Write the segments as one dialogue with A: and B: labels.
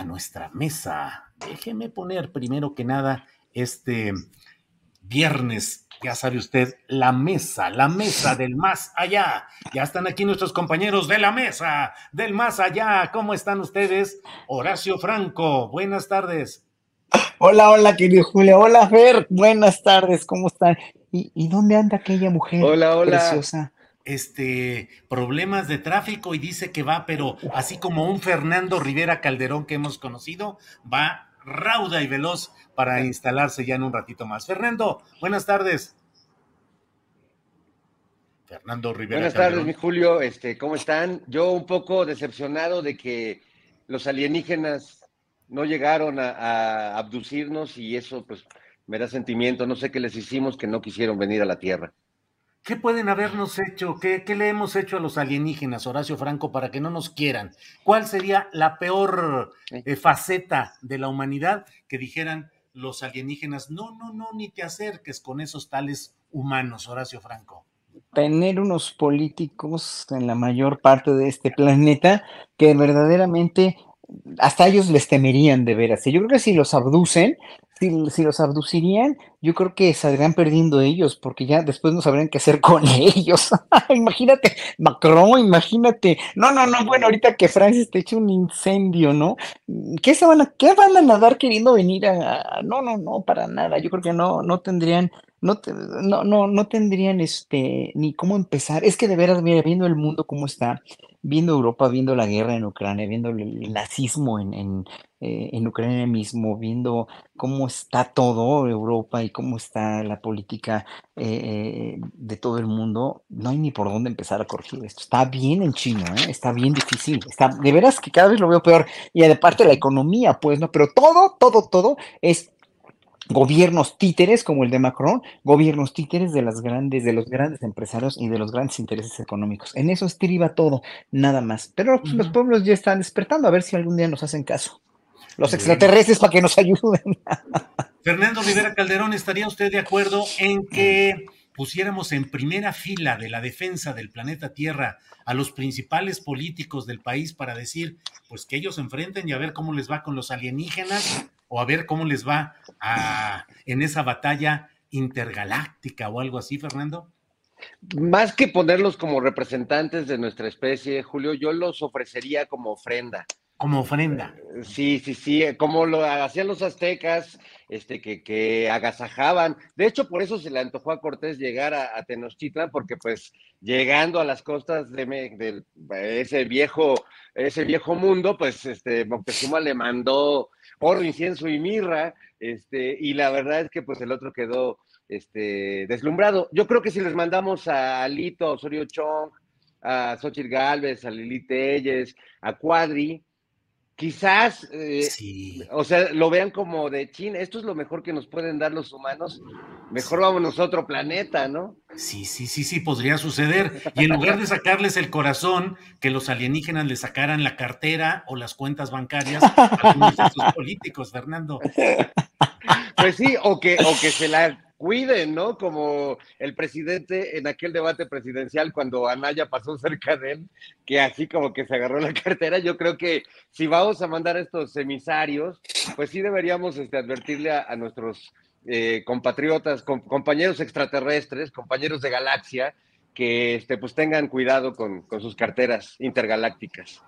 A: a nuestra mesa. Déjeme poner primero que nada este viernes, ya sabe usted, la mesa, la mesa del más allá. Ya están aquí nuestros compañeros de la mesa del más allá. ¿Cómo están ustedes? Horacio Franco, buenas tardes.
B: Hola, hola, querido Julio. Hola, Fer. Buenas tardes, ¿cómo están? ¿Y, y dónde anda aquella mujer
C: hola, hola.
B: preciosa?
A: Este, problemas de tráfico y dice que va, pero así como un Fernando Rivera Calderón que hemos conocido, va rauda y veloz para instalarse ya en un ratito más. Fernando, buenas tardes. Fernando Rivera.
C: Buenas
A: Calderón.
C: tardes, mi Julio. Este, ¿cómo están? Yo un poco decepcionado de que los alienígenas no llegaron a, a abducirnos y eso pues me da sentimiento. No sé qué les hicimos que no quisieron venir a la Tierra.
A: ¿Qué pueden habernos hecho? ¿Qué, ¿Qué, le hemos hecho a los alienígenas, Horacio Franco, para que no nos quieran? ¿Cuál sería la peor eh, faceta de la humanidad que dijeran los alienígenas, no, no, no, ni te acerques con esos tales humanos, Horacio Franco?
B: Tener unos políticos en la mayor parte de este planeta que verdaderamente hasta ellos les temerían de veras. Yo creo que si los abducen, si, los abducirían, yo creo que saldrían perdiendo ellos, porque ya después no sabrían qué hacer con ellos. imagínate, Macron, imagínate. No, no, no, bueno, ahorita que Francis te eche un incendio, ¿no? ¿Qué, se van a, qué van a nadar queriendo venir a, No, no, no, para nada. Yo creo que no, no tendrían, no, no, no, no tendrían este, ni cómo empezar. Es que de veras, mira, viendo el mundo cómo está, viendo Europa, viendo la guerra en Ucrania, viendo el nazismo en, en, eh, en Ucrania mismo, viendo cómo está todo Europa y cómo está la política eh, de todo el mundo, no hay ni por dónde empezar a corregir esto. Está bien en chino, ¿eh? está bien difícil, está, de veras que cada vez lo veo peor. Y aparte la economía, pues, ¿no? Pero todo, todo, todo es gobiernos títeres como el de Macron, gobiernos títeres de las grandes, de los grandes empresarios y de los grandes intereses económicos. En eso estriba todo, nada más. Pero pues, uh -huh. los pueblos ya están despertando a ver si algún día nos hacen caso. Los extraterrestres para que nos ayuden.
A: Fernando Rivera Calderón, ¿estaría usted de acuerdo en que pusiéramos en primera fila de la defensa del planeta Tierra a los principales políticos del país para decir, pues que ellos se enfrenten y a ver cómo les va con los alienígenas o a ver cómo les va a, en esa batalla intergaláctica o algo así, Fernando?
C: Más que ponerlos como representantes de nuestra especie, Julio, yo los ofrecería como ofrenda.
A: Como ofrenda.
C: Sí, sí, sí, como lo hacían los aztecas, este, que, que agasajaban. De hecho, por eso se le antojó a Cortés llegar a, a Tenochtitlan, porque pues llegando a las costas de, ese viejo, ese viejo mundo, pues este, Moctezuma le mandó oro, incienso y mirra, este, y la verdad es que pues el otro quedó este, deslumbrado. Yo creo que si les mandamos a Alito, Osorio Chong, a Xochitl Galvez, a Lili Telles, a Cuadri, quizás, eh, sí. o sea, lo vean como de China, esto es lo mejor que nos pueden dar los humanos, mejor vámonos a otro planeta, ¿no?
A: Sí, sí, sí, sí, podría suceder. Y en lugar de sacarles el corazón, que los alienígenas les sacaran la cartera o las cuentas bancarias a sus políticos, Fernando.
C: Pues sí, o que, o que se la cuiden, ¿no? Como el presidente en aquel debate presidencial cuando Anaya pasó cerca de él, que así como que se agarró la cartera. Yo creo que si vamos a mandar estos emisarios, pues sí deberíamos este, advertirle a, nuestros eh, compatriotas, compañeros extraterrestres, compañeros de galaxia, que este, pues tengan cuidado con sus carteras intergalácticas.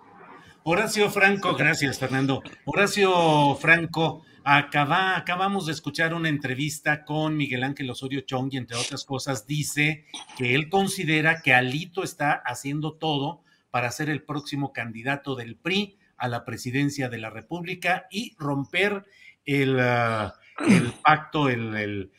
A: Horacio Franco, gracias Fernando. Horacio Franco, acaba, acabamos de escuchar una entrevista con Miguel Ángel Osorio Chong y entre otras cosas dice que él considera que Alito está haciendo todo para ser el próximo candidato del PRI a la presidencia de la República y romper el, ah, el pacto el,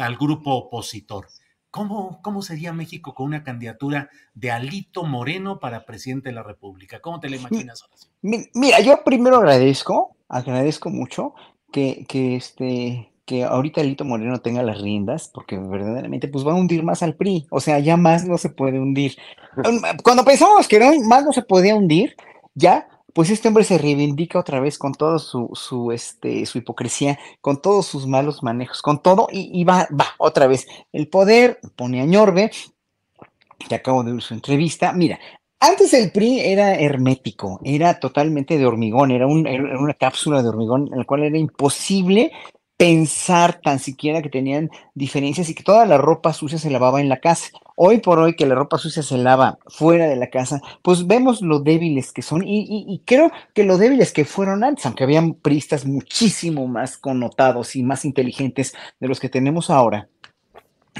A: al grupo opositor. ¿Cómo, ¿Cómo sería México con una candidatura de Alito Moreno para presidente de la República? ¿Cómo te la imaginas?
B: Mira, yo primero agradezco, agradezco mucho que, que, este, que ahorita Alito Moreno tenga las riendas, porque verdaderamente pues va a hundir más al PRI, o sea, ya más no se puede hundir. Cuando pensamos que más no se podía hundir, ya pues este hombre se reivindica otra vez con toda su, su, este, su hipocresía, con todos sus malos manejos, con todo, y, va, va, otra vez. El poder pone a Ñorbe, que acabo de ver su entrevista. Mira, antes el PRI era hermético, era totalmente de hormigón, era, un, una cápsula de hormigón en la cual era imposible pensar tan siquiera que tenían diferencias y que toda la ropa sucia se lavaba en la casa. Hoy por hoy que la ropa sucia se lava fuera de la casa, pues vemos lo débiles que son y, creo que lo débiles que fueron antes, aunque habían pristas muchísimo más connotados y más inteligentes de los que tenemos ahora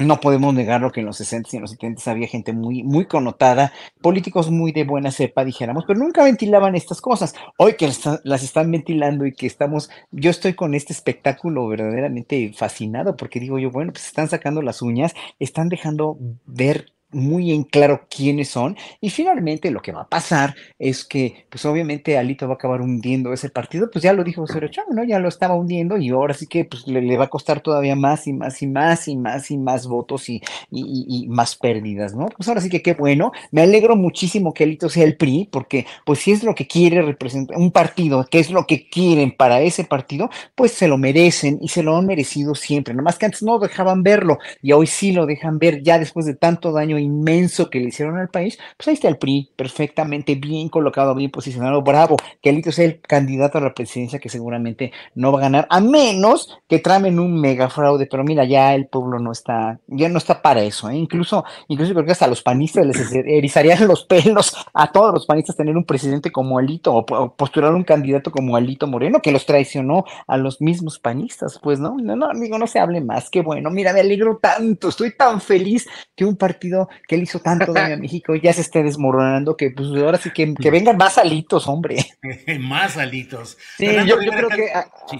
B: no podemos negar lo que en los 60 y en los 70 había gente muy, muy connotada, políticos muy de buena cepa, dijéramos, pero nunca ventilaban estas cosas. Hoy que las están ventilando y que estamos, yo estoy con este espectáculo verdaderamente fascinado porque digo yo, bueno, pues están sacando las uñas, están dejando ver muy en claro quiénes son. Y finalmente lo que va a pasar es que, pues obviamente Alito va a acabar hundiendo ese partido, pues ya lo dijo Osorio Chávez, ¿no? Ya lo estaba hundiendo y ahora sí que pues le, va a costar todavía más y más y más y más y más votos y, y, más pérdidas, ¿no? Pues ahora sí que qué bueno. Me alegro muchísimo que Alito sea el PRI, porque pues si es lo que quiere representar un partido, que es lo que quieren para ese partido, pues se lo merecen y se lo han merecido siempre. Nomás que antes no dejaban verlo y hoy sí lo dejan ver ya después de tanto daño inmenso que le hicieron al país, pues ahí está el PRI, perfectamente bien colocado, bien posicionado, bravo, que Alito sea el candidato a la presidencia que seguramente no va a ganar, a menos que tramen un mega fraude, pero mira, ya el pueblo no está, ya no está para eso, ¿eh? incluso, incluso creo que hasta los panistas les erizarían los pelos a todos los panistas tener un presidente como Alito o, postular un candidato como Alito Moreno, que los traicionó a los mismos panistas, pues no, no, no, amigo, no se hable más, qué bueno, mira, me alegro tanto, estoy tan feliz que un partido que él hizo tanto daño a México ya se esté desmoronando que pues ahora sí que, que vengan más alitos, hombre.
A: más alitos.
C: Sí, yo, creo que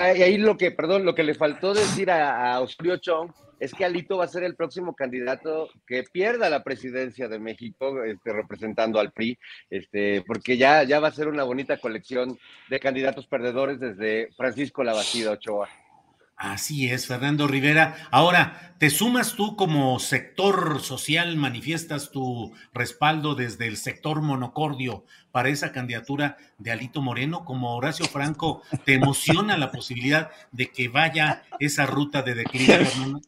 C: ahí lo que, perdón, lo que le faltó decir a, a Osorio Chong es que Alito va a ser el próximo candidato que pierda la presidencia de México, este, representando al PRI, este, porque ya, ya va a ser una bonita colección de candidatos perdedores desde Francisco Labastida Ochoa.
A: Así es, Fernando Rivera. Ahora, ¿te sumas tú como sector social, manifiestas tu respaldo desde el sector monocordio para esa candidatura de Alito Moreno? Como Horacio Franco, ¿te emociona la posibilidad de que vaya esa ruta de declive, Fernando?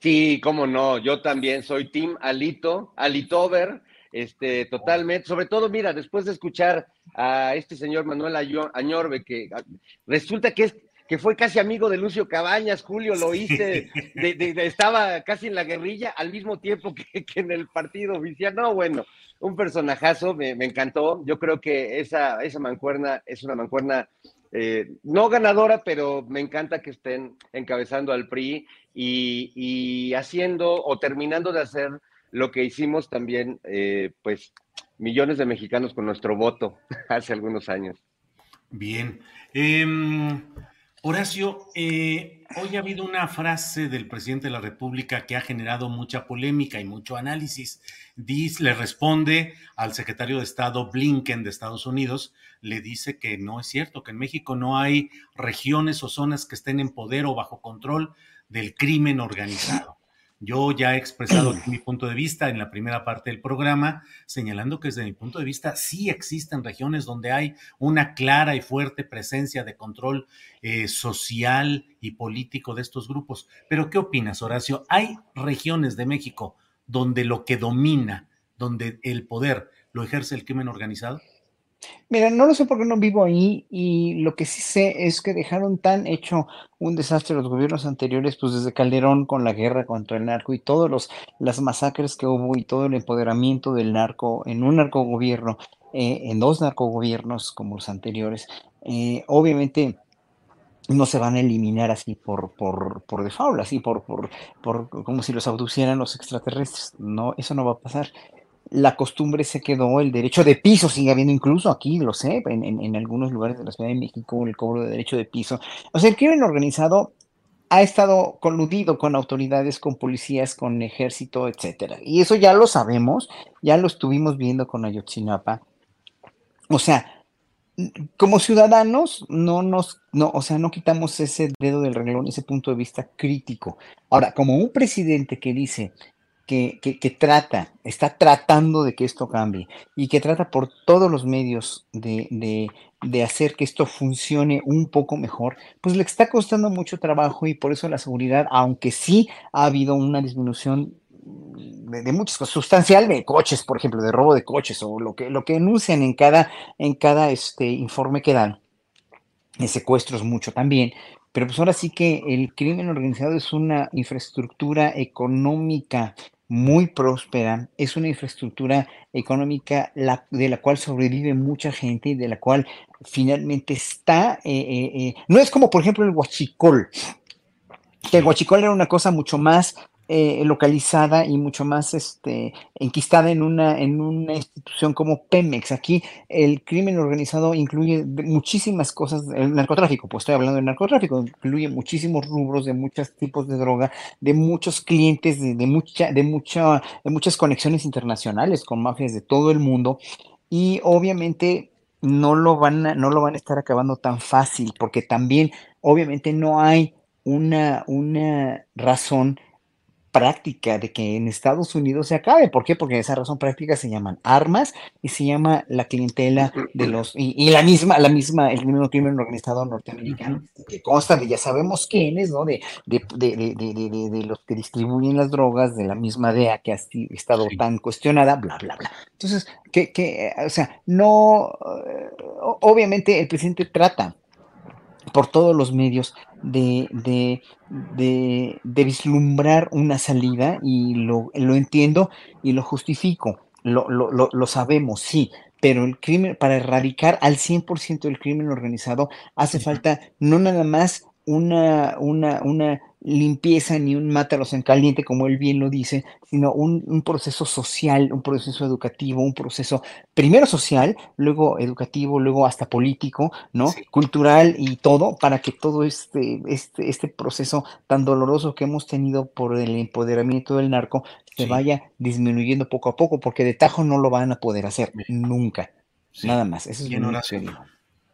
C: Sí, cómo no, yo también soy Team Alito, Alitover, este, totalmente, sobre todo, mira, después de escuchar a este señor Manuel Añorbe, que ah, resulta que es que fue casi amigo de Lucio Cabañas, Julio, lo hice, estaba casi en la guerrilla al mismo tiempo que, en el partido oficial. No, bueno, un personajazo, me, encantó. Yo creo que esa, esa mancuerna es una mancuerna eh, no ganadora, pero me encanta que estén encabezando al PRI y, haciendo o terminando de hacer lo que hicimos también, eh, pues, millones de mexicanos con nuestro voto hace algunos años.
A: Bien. Em, Horacio, eh, hoy ha habido una frase del presidente de la República que ha generado mucha polémica y mucho análisis. Dice, le responde al secretario de Estado Blinken de Estados Unidos, le dice que no es cierto, que en México no hay regiones o zonas que estén en poder o bajo control del crimen organizado. Yo ya he expresado mi punto de vista en la primera parte del programa, señalando que desde mi punto de vista sí existen regiones donde hay una clara y fuerte presencia de control eh, social y político de estos grupos. Pero ¿qué opinas, Horacio? ¿Hay regiones de México donde lo que domina, donde el poder lo ejerce el crimen organizado?
B: Mira, no lo sé porque no vivo ahí y lo que sí sé es que dejaron tan hecho un desastre los gobiernos anteriores, pues desde Calderón con la guerra contra el narco y todos los las masacres que hubo y todo el empoderamiento del narco en un narcogobierno, eh, en dos narcogobiernos como los anteriores, eh, obviamente no se van a eliminar así por, por, por default, así por, por, por como si los abducieran los extraterrestres. No, eso no va a pasar la costumbre se quedó, el derecho de piso sigue habiendo incluso aquí, lo sé, en, algunos lugares de la Ciudad de México, el cobro de derecho de piso. O sea, el crimen organizado ha estado coludido con autoridades, con policías, con ejército, etcétera. Y eso ya lo sabemos, ya lo estuvimos viendo con Ayotzinapa. O sea, como ciudadanos, no nos, no, o sea, no quitamos ese dedo del renglón, ese punto de vista crítico. Ahora, como un presidente que dice, que, trata, está tratando de que esto cambie y que trata por todos los medios de, hacer que esto funcione un poco mejor, pues le está costando mucho trabajo y por eso la seguridad, aunque sí ha habido una disminución de, muchas cosas, sustancial de coches, por ejemplo, de robo de coches o lo que, lo que enuncian en cada, en cada este, informe que dan, de secuestros mucho también, pero pues ahora sí que el crimen organizado es una infraestructura económica muy próspera, es una infraestructura económica de la cual sobrevive mucha gente y de la cual finalmente está, eh, eh, eh, no es como por ejemplo el huachicol, que el huachicol era una cosa mucho más eh, localizada y mucho más este, enquistada en una, en una institución como Pemex. Aquí el crimen organizado incluye muchísimas cosas, el narcotráfico, pues estoy hablando del narcotráfico, incluye muchísimos rubros de muchos tipos de droga, de muchos clientes, de, mucha, de, mucha, de muchas conexiones internacionales con mafias de todo el mundo y obviamente no lo van a, no lo van a estar acabando tan fácil porque también obviamente no hay una, una razón práctica de que en Estados Unidos se acabe. ¿Por qué? Porque esa razón práctica se llaman armas y se llama la clientela de los y, la misma la misma el mismo crimen organizado norteamericano que consta de ya sabemos quiénes, ¿no? De de, de, de, de, los que distribuyen las drogas de la misma DEA que ha estado tan cuestionada, bla bla bla. Entonces, que que o sea, no eh, obviamente el presidente trata por todos los medios de, de, de, vislumbrar una salida y lo, lo, entiendo y lo justifico, lo, lo, lo, sabemos, sí, pero el crimen, para erradicar al 100% el crimen organizado, hace falta no nada más una, una, una limpieza ni un mátalos en caliente, como él bien lo dice, sino un, proceso social, un proceso educativo, un proceso primero social, luego educativo, luego hasta político, ¿no? Cultural y todo, para que todo este, este, este proceso tan doloroso que hemos tenido por el empoderamiento del narco se vaya disminuyendo poco a poco, porque de tajo no lo van a poder hacer nunca. Nada más. Eso es
A: bien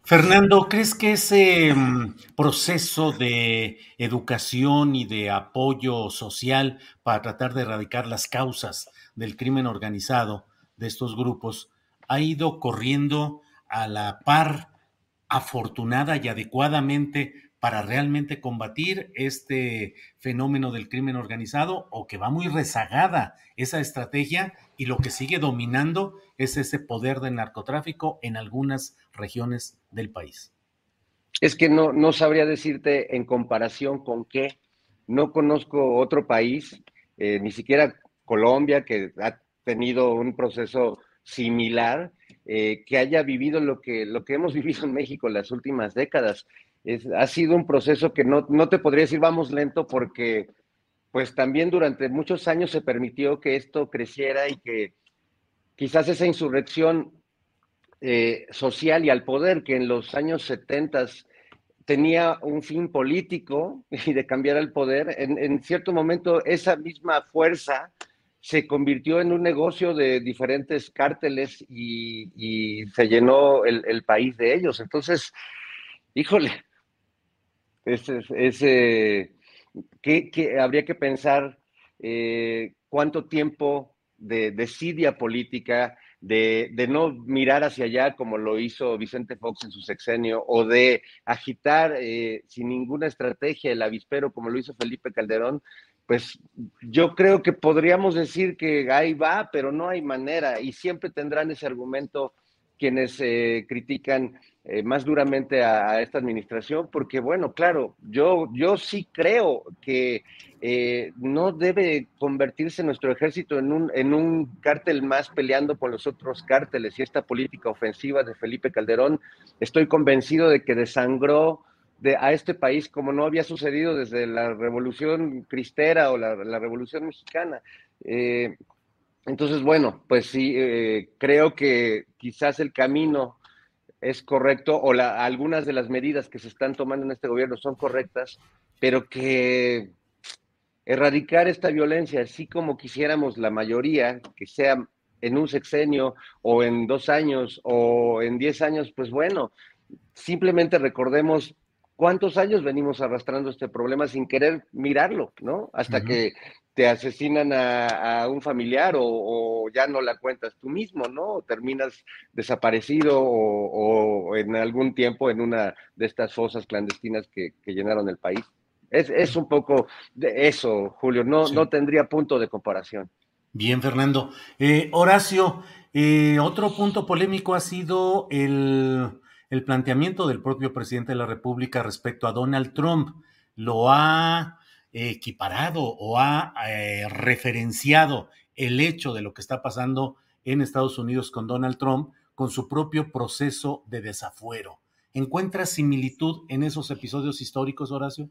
A: Fernando, ¿crees que ese mm, proceso de educación y de apoyo social para tratar de erradicar las causas del crimen organizado de estos grupos ha ido corriendo a la par afortunada y adecuadamente para realmente combatir este fenómeno del crimen organizado o que va muy rezagada esa estrategia y lo que sigue dominando es ese poder del narcotráfico en algunas regiones del país.
C: Es que no, no sabría decirte en comparación con qué. No conozco otro país, eh, ni siquiera Colombia, que ha tenido un proceso similar, eh, que haya vivido lo que, lo que hemos vivido en México en las últimas décadas ha sido un proceso que no, no te podría decir vamos lento porque pues también durante muchos años se permitió que esto creciera y que quizás esa insurrección eh, social y al poder que en los años 70 tenía un fin político y de cambiar el poder, en, cierto momento esa misma fuerza se convirtió en un negocio de diferentes cárteles y, se llenó el, el, país de ellos. Entonces, híjole, ese, ese que, habría que pensar eh, cuánto tiempo de desidia política, de, no mirar hacia allá como lo hizo Vicente Fox en su sexenio, o de agitar eh, sin ninguna estrategia el avispero como lo hizo Felipe Calderón, pues yo creo que podríamos decir que ahí va, pero no hay manera, y siempre tendrán ese argumento quienes eh, critican eh, más duramente a, esta administración, porque bueno, claro, yo, yo sí creo que eh, no debe convertirse nuestro ejército en un, en un cártel más peleando con los otros cárteles y esta política ofensiva de Felipe Calderón, estoy convencido de que desangró de, a este país como no había sucedido desde la revolución cristera o la, revolución mexicana. Eh, entonces, bueno, pues sí, creo que quizás el camino es correcto o algunas de las medidas que se están tomando en este gobierno son correctas, pero que erradicar esta violencia, así como quisiéramos la mayoría, que sea en un sexenio o en dos años o en diez años, pues bueno, simplemente recordemos cuántos años venimos arrastrando este problema sin querer mirarlo, ¿no? Hasta que te asesinan a, un familiar o, ya no la cuentas tú mismo, ¿no? O terminas desaparecido o, en algún tiempo en una de estas fosas clandestinas que, llenaron el país. Es, un poco de eso, Julio, no, no tendría punto de comparación.
A: Bien, Fernando. Eh, Horacio, eh, otro punto polémico ha sido el, el planteamiento del propio presidente de la República respecto a Donald Trump. Lo ha equiparado o ha eh, referenciado el hecho de lo que está pasando en Estados Unidos con Donald Trump con su propio proceso de desafuero. ¿Encuentras similitud en esos episodios históricos, Horacio?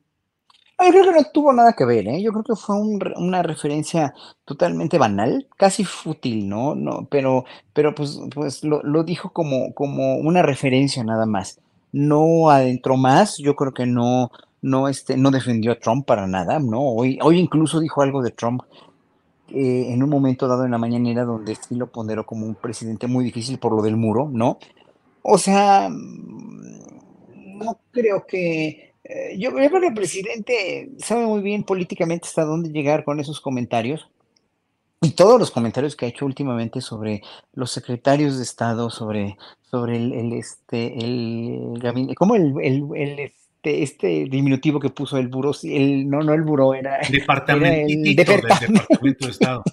B: Yo creo que no tuvo nada que ver, ¿eh? Yo creo que fue una referencia totalmente banal, casi fútil, ¿no? no pero, pero pues, pues lo, dijo como, como una referencia nada más. No adentró más, yo creo que no, no, este, no defendió a Trump para nada, ¿no? Hoy, hoy incluso dijo algo de Trump eh, en un momento dado en la mañanera donde sí lo ponderó como un presidente muy difícil por lo del muro, ¿no? O sea, mm, no creo que... Eh, yo, creo que el presidente sabe muy bien políticamente hasta dónde llegar con esos comentarios. Y todos los comentarios que ha hecho últimamente sobre los secretarios de Estado, sobre, sobre el, este, el gabinete, como el, el, el este, este, diminutivo que puso el buró, el, no, no el buró, era,
A: departamento del Departamento de Estado.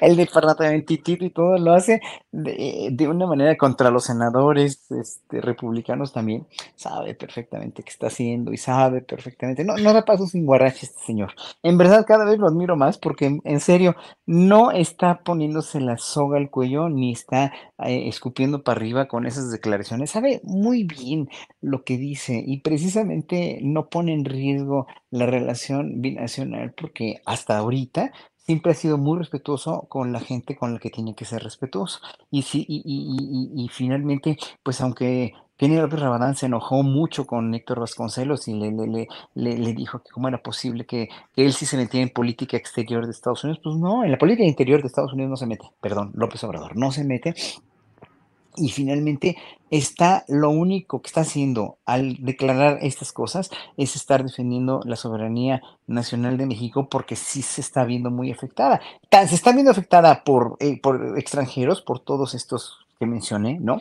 B: El departamento y todo lo hace de, una manera contra los senadores este, republicanos también. Sabe perfectamente qué está haciendo y sabe perfectamente. No, no da paso sin guarache este señor. En verdad, cada vez lo admiro más porque, en serio, no está poniéndose la soga al cuello ni está eh, escupiendo para arriba con esas declaraciones. Sabe muy bien lo que dice y precisamente no pone en riesgo la relación binacional porque hasta ahorita siempre ha sido muy respetuoso con la gente con la que tiene que ser respetuoso. Y, sí, y, y, y, finalmente, pues aunque Kenny López Rabadán se enojó mucho con Héctor Vasconcelos y le, le, le, le, dijo que cómo era posible que, que, él sí se metía en política exterior de Estados Unidos, pues no, en la política interior de Estados Unidos no se mete, perdón, López Obrador no se mete, y finalmente está lo único que está haciendo al declarar estas cosas es estar defendiendo la soberanía nacional de México porque sí se está viendo muy afectada. Se está viendo afectada por, eh, por extranjeros, por todos estos que mencioné, ¿no?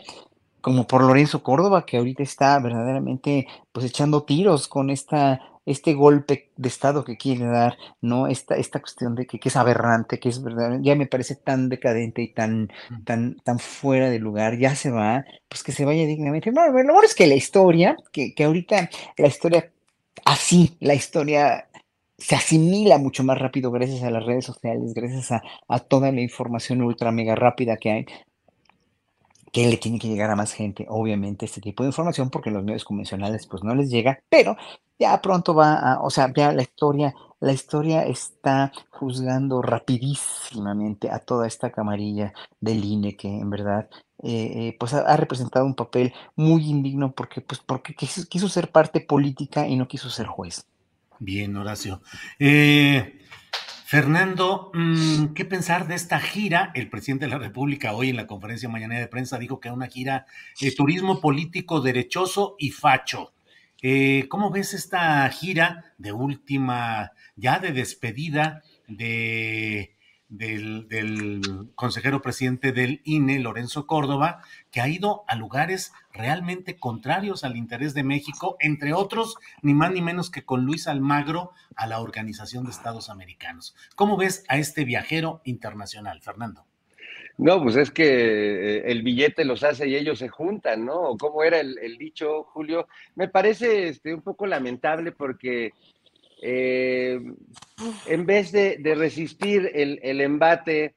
B: Como por Lorenzo Córdoba, que ahorita está verdaderamente pues echando tiros con esta este golpe de Estado que quiere dar, ¿no? Esta, esta cuestión de que, es aberrante, que es verdad, ya me parece tan decadente y tan, tan, tan fuera de lugar, ya se va, pues que se vaya dignamente. No, lo bueno es que la historia, que, que ahorita la historia, así, la historia se asimila mucho más rápido gracias a las redes sociales, gracias a, a, toda la información ultra mega rápida que hay que le tiene que llegar a más gente, obviamente, este tipo de información, porque los medios convencionales pues no les llega, pero ya pronto va a, o sea, ya la historia, la historia está juzgando rapidísimamente a toda esta camarilla del INE que en verdad eh, eh, pues ha, representado un papel muy indigno porque pues porque quiso, ser parte política y no quiso ser juez.
A: Bien, Horacio. Eh, Fernando, mm, ¿qué pensar de esta gira? El presidente de la República hoy en la conferencia mañana de prensa dijo que era una gira de turismo político derechoso y facho. Eh, ¿Cómo ves esta gira de última, ya de despedida de, del, consejero presidente del INE, Lorenzo Córdoba, que ha ido a lugares realmente contrarios al interés de México, entre otros, ni más ni menos que con Luis Almagro a la Organización de Estados Americanos. ¿Cómo ves a este viajero internacional, Fernando?
C: No, pues es que eh, el billete los hace y ellos se juntan, ¿no? ¿Cómo era el, el dicho, Julio? Me parece este, un poco lamentable porque eh, en vez de, resistir el, embate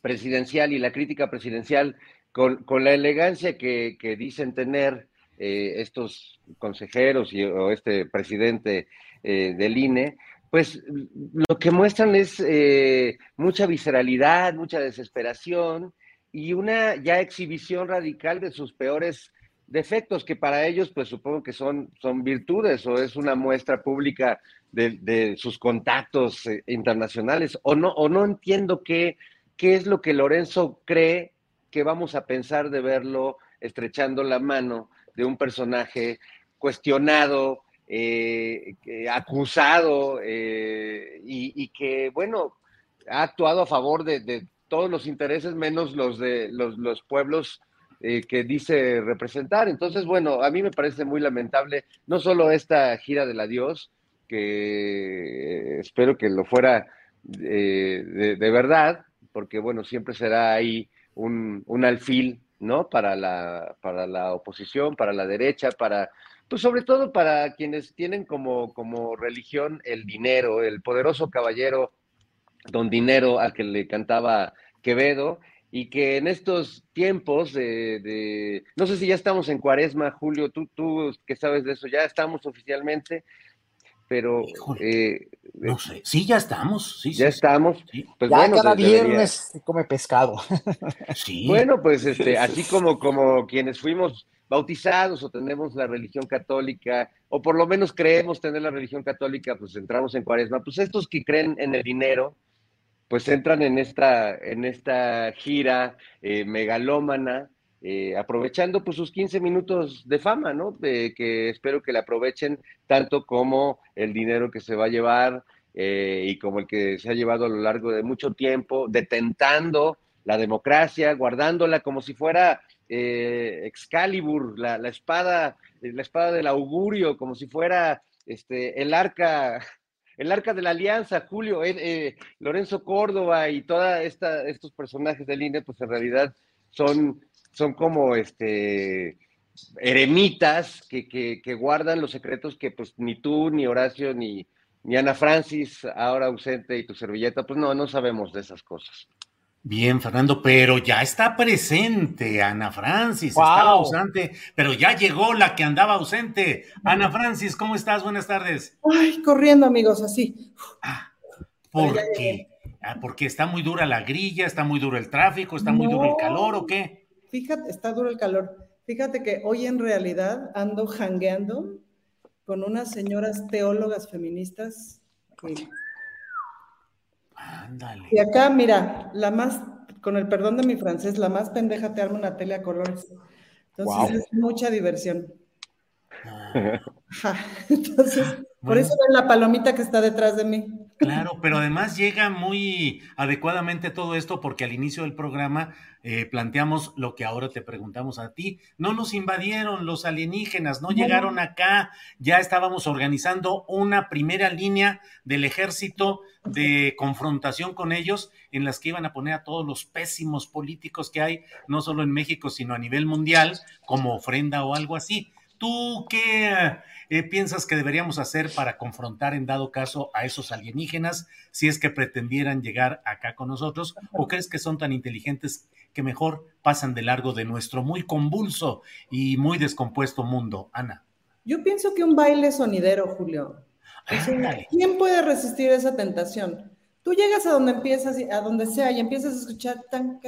C: presidencial y la crítica presidencial con, la elegancia que, dicen tener eh, estos consejeros y, o este presidente eh, del INE, pues lo que muestran es mucha visceralidad, mucha desesperación y una ya exhibición radical de sus peores defectos, que para ellos pues supongo que son, son virtudes o es una muestra pública de, de sus contactos eh, internacionales, o no, o no entiendo qué, qué es lo que Lorenzo cree que vamos a pensar de verlo estrechando la mano de un personaje cuestionado, eh, acusado eh, y, y, que, bueno, ha actuado a favor de, de todos los intereses menos los de los, los pueblos eh, que dice representar. Entonces, bueno, a mí me parece muy lamentable no solo esta gira del adiós, que espero que lo fuera eh, de, de, verdad, porque, bueno, siempre será ahí un, un alfil, ¿no? Para la, para la oposición, para la derecha, para pues sobre todo para quienes tienen como, como religión el dinero, el poderoso caballero don dinero al que le cantaba Quevedo, y que en estos tiempos de, de, no sé si ya estamos en cuaresma, Julio, tú, tú que sabes de eso, ya estamos oficialmente, pero... Eh,
A: no sé, sí, ya estamos, sí,
C: ya
A: sí,
C: estamos.
B: Sí. Pues ya bueno, cada viernes debería... come pescado.
C: sí. Bueno, pues este, así como, como quienes fuimos bautizados o tenemos la religión católica, o por lo menos creemos tener la religión católica, pues entramos en cuaresma, pues estos que creen en el dinero, pues entran en esta, en esta gira eh, megalómana, eh, aprovechando pues sus 15 minutos de fama, ¿no? Que espero que le aprovechen tanto como el dinero que se va a llevar eh, y como el que se ha llevado a lo largo de mucho tiempo, detentando la democracia, guardándola como si fuera eh, Excalibur, la, la, espada, la espada del augurio, como si fuera este, el arca, el arca de la alianza, Julio, eh, eh, Lorenzo Córdoba y todos estos personajes del INE, pues en realidad son, son como este eremitas que, guardan los secretos que pues ni tú, ni Horacio, ni, ni Ana Francis, ahora ausente, y tu servilleta, pues no, no sabemos de esas cosas.
A: Bien, Fernando, pero ya está presente Ana Francis, wow. estaba ausente, pero ya llegó la que andaba ausente. Ana Francis, ¿cómo estás? Buenas tardes.
D: Ay, corriendo, amigos, así.
A: Ah, ¿Por qué? Ah, porque está muy dura la grilla, está muy duro el tráfico, está muy no, duro el calor, ¿o qué?
D: Fíjate, está duro el calor. Fíjate que hoy en realidad ando jangueando con unas señoras teólogas feministas que
A: Ándale.
D: Y acá, mira, la más, con el perdón de mi francés, la más pendeja te arma una tele a colores. Entonces wow. es mucha diversión. Ah. Entonces, por eso ven la palomita que está detrás de mí.
A: Claro, pero además llega muy adecuadamente todo esto porque al inicio del programa eh, planteamos lo que ahora te preguntamos a ti. No nos invadieron los alienígenas, no, no llegaron acá, ya estábamos organizando una primera línea del ejército de confrontación con ellos en las que iban a poner a todos los pésimos políticos que hay, no solo en México, sino a nivel mundial, como ofrenda o algo así. ¿Tú qué eh, piensas que deberíamos hacer para confrontar en dado caso a esos alienígenas si es que pretendieran llegar acá con nosotros? ¿O crees que son tan inteligentes que mejor pasan de largo de nuestro muy convulso y muy descompuesto mundo? Ana.
D: Yo pienso que un baile sonidero, Julio. ¿Quién puede resistir esa tentación? Tú llegas a donde empiezas, a donde sea, y empiezas a escuchar tan,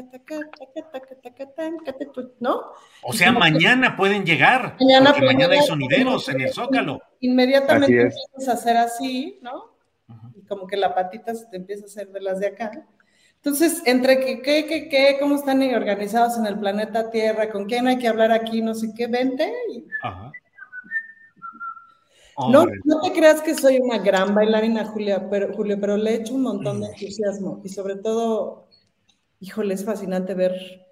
D: ¿no?
A: O sea, mañana que, pueden llegar, mañana porque mañana hay sonideros en el Zócalo.
D: Inmediatamente empiezas a hacer así, ¿no? Uh -huh. Y como que la patita se te empieza a hacer de las de acá. Entonces, entre que, qué, qué, qué, cómo están organizados en el planeta Tierra, con quién hay que hablar aquí, no sé qué, vente. Y... Ajá. No, no te creas que soy una gran bailarina, Julia, pero, Julio, pero le echo un montón de entusiasmo y sobre todo, híjole, es fascinante ver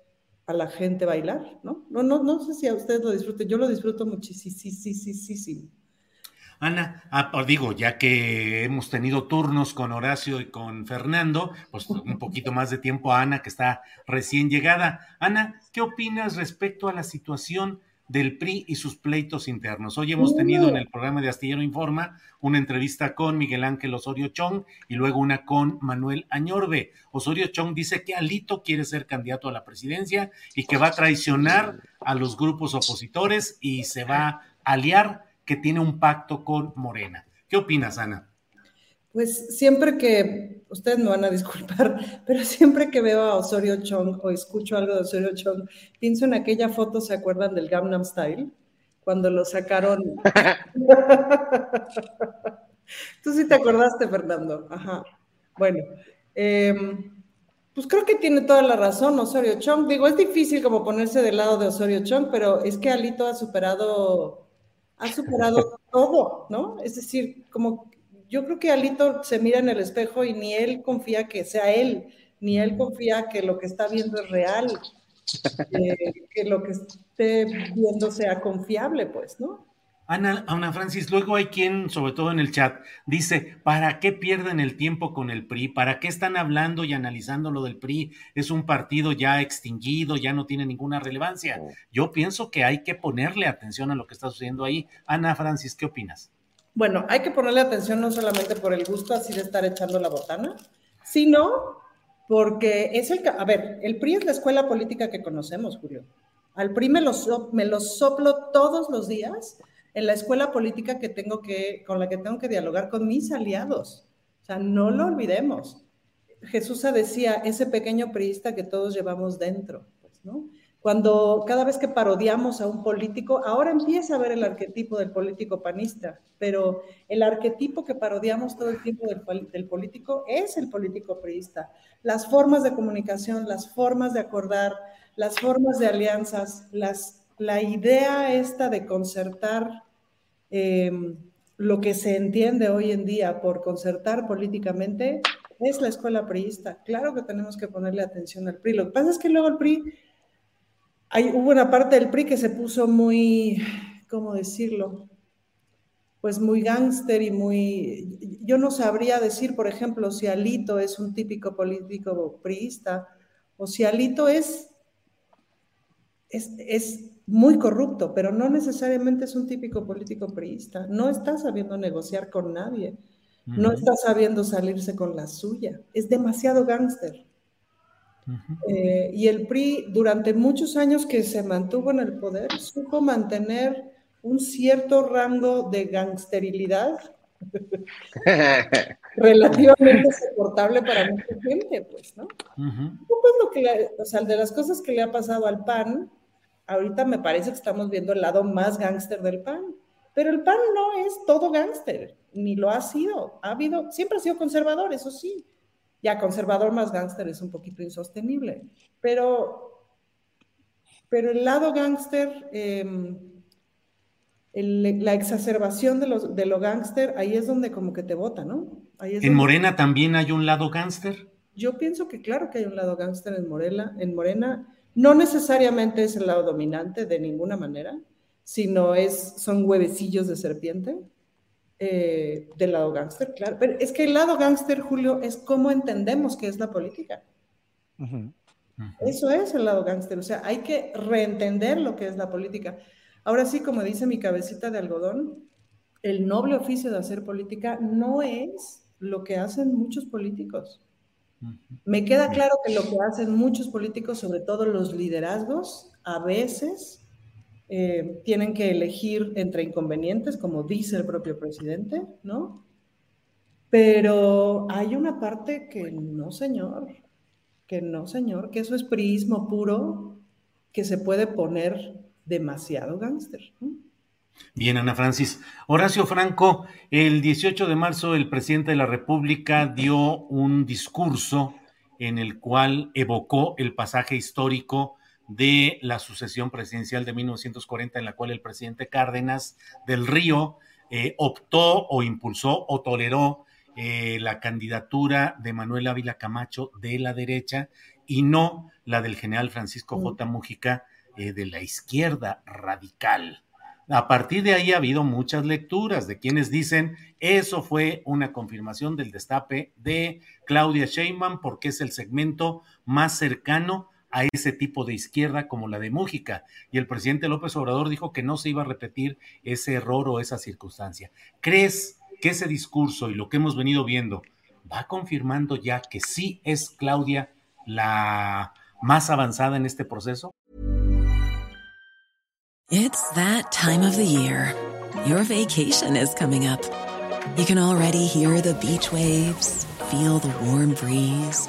D: a la gente bailar, ¿no? No, no, no sé si a ustedes lo disfruten, yo lo disfruto muchísimo.
A: Ana, ah, digo, ya que hemos tenido turnos con Horacio y con Fernando, pues un poquito más de tiempo a Ana, que está recién llegada. Ana, ¿qué opinas respecto a la situación del PRI y sus pleitos internos? Hoy hemos tenido en el programa de Astillero Informa una entrevista con Miguel Ángel Osorio Chong y luego una con Manuel Añorbe. Osorio Chong dice que Alito quiere ser candidato a la presidencia y que va a traicionar a los grupos opositores y se va a aliar que tiene un pacto con Morena. ¿Qué opinas, Ana?
D: Pues siempre que, ustedes me van a disculpar, pero siempre que veo a Osorio Chong o escucho algo de Osorio Chong, pienso en aquella foto, ¿se acuerdan del Gangnam Style? Cuando lo sacaron. Tú sí te acordaste, Fernando. Ajá. Bueno, em, pues creo que tiene toda la razón Osorio Chong. Digo, es difícil como ponerse del lado de Osorio Chong, pero es que Alito ha superado ha superado todo, ¿no? Es decir, como yo creo que Alito se mira en el espejo y ni él confía que sea él, ni él confía que lo que está viendo es real, eh, que lo que esté viendo sea confiable, pues, ¿no?
A: Ana, Ana Francis, luego hay quien, sobre todo en el chat, dice, ¿para qué pierden el tiempo con el PRI? ¿Para qué están hablando y analizando lo del PRI? Es un partido ya extinguido, ya no tiene ninguna relevancia. Oh. Yo pienso que hay que ponerle atención a lo que está sucediendo ahí. Ana Francis, ¿qué opinas?
D: Bueno, hay que ponerle atención no solamente por el gusto así de estar echando la botana, sino porque es el... A ver, el PRI es la escuela política que conocemos, Julio. Al PRI me lo, me lo soplo todos los días en la escuela política que tengo que, con la que tengo que dialogar con mis aliados. O sea, no lo olvidemos. Jesús decía, ese pequeño priista que todos llevamos dentro, pues, ¿no? Cuando cada vez que parodiamos a un político, ahora empieza a ver el arquetipo del político panista, pero el arquetipo que parodiamos todo el tiempo del, del político es el político priista. Las formas de comunicación, las formas de acordar, las formas de alianzas, las la idea esta de concertar em, lo que se entiende hoy en día por concertar políticamente es la escuela priista. Claro que tenemos que ponerle atención al PRI. Lo que pasa es que luego el PRI, hay, hubo una parte del PRI que se puso muy, ¿cómo decirlo? Pues muy gángster y muy... Yo no sabría decir, por ejemplo, si Alito es un típico político priista o si Alito es, es, es muy corrupto, pero no necesariamente es un típico político priista. No está sabiendo negociar con nadie. No está sabiendo salirse con la suya. Es demasiado gángster. Eh, y el PRI, durante muchos años que se mantuvo en el poder, supo mantener un cierto rango de gangsterilidad relativamente soportable para mucha gente, pues, ¿no? lo que, o sea, de las cosas que le ha pasado al PAN, ahorita me parece que estamos viendo el lado más gángster del PAN, pero el PAN no es todo gángster, ni lo ha sido. Ha habido, siempre ha sido conservador, eso sí. Ya conservador más gángster es un poquito insostenible, pero, pero el lado gángster, em, la exacerbación de, los, de lo gángster, ahí es donde como que te vota, ¿no?
A: ¿En Morena también hay un lado gángster?
D: Yo pienso que claro que hay un lado gángster en Morena, en Morena no necesariamente es el lado dominante de ninguna manera, sino es, son huevecillos de serpiente eh, del lado gángster, claro. Pero es que el lado gángster, Julio, es cómo entendemos que es la política. Eso es el lado gángster. O sea, hay que reentender lo que es la política. Ahora sí, como dice mi cabecita de algodón, el noble oficio de hacer política no es lo que hacen muchos políticos. Me queda claro que lo que hacen muchos políticos, sobre todo los liderazgos, a veces eh, tienen que elegir entre inconvenientes, como dice el propio presidente, ¿no? Pero hay una parte que no, señor, que no, señor, que eso es prismo puro, que se puede poner demasiado gángster.
A: Bien, Ana Francis. Horacio Franco, el 18 de marzo el presidente de la República dio un discurso en el cual evocó el pasaje histórico de la sucesión presidencial de 1940, en la cual el presidente Cárdenas del Río eh, optó o impulsó o toleró eh, la candidatura de Manuel Ávila Camacho de la derecha y no la del general Francisco J. Mujica de la izquierda radical. A partir de ahí ha habido muchas lecturas de quienes dicen eso fue una confirmación del destape de Claudia Sheinbaum porque es el segmento más cercano a ese tipo de izquierda como la de Mújica. Y el presidente López Obrador dijo que no se iba a repetir ese error o esa circunstancia. ¿Crees que ese discurso y lo que hemos venido viendo va confirmando ya que sí es Claudia la más avanzada en este proceso?
E: It's that time of the year. Your vacation is coming up. You can already hear the beach waves, feel the warm breeze,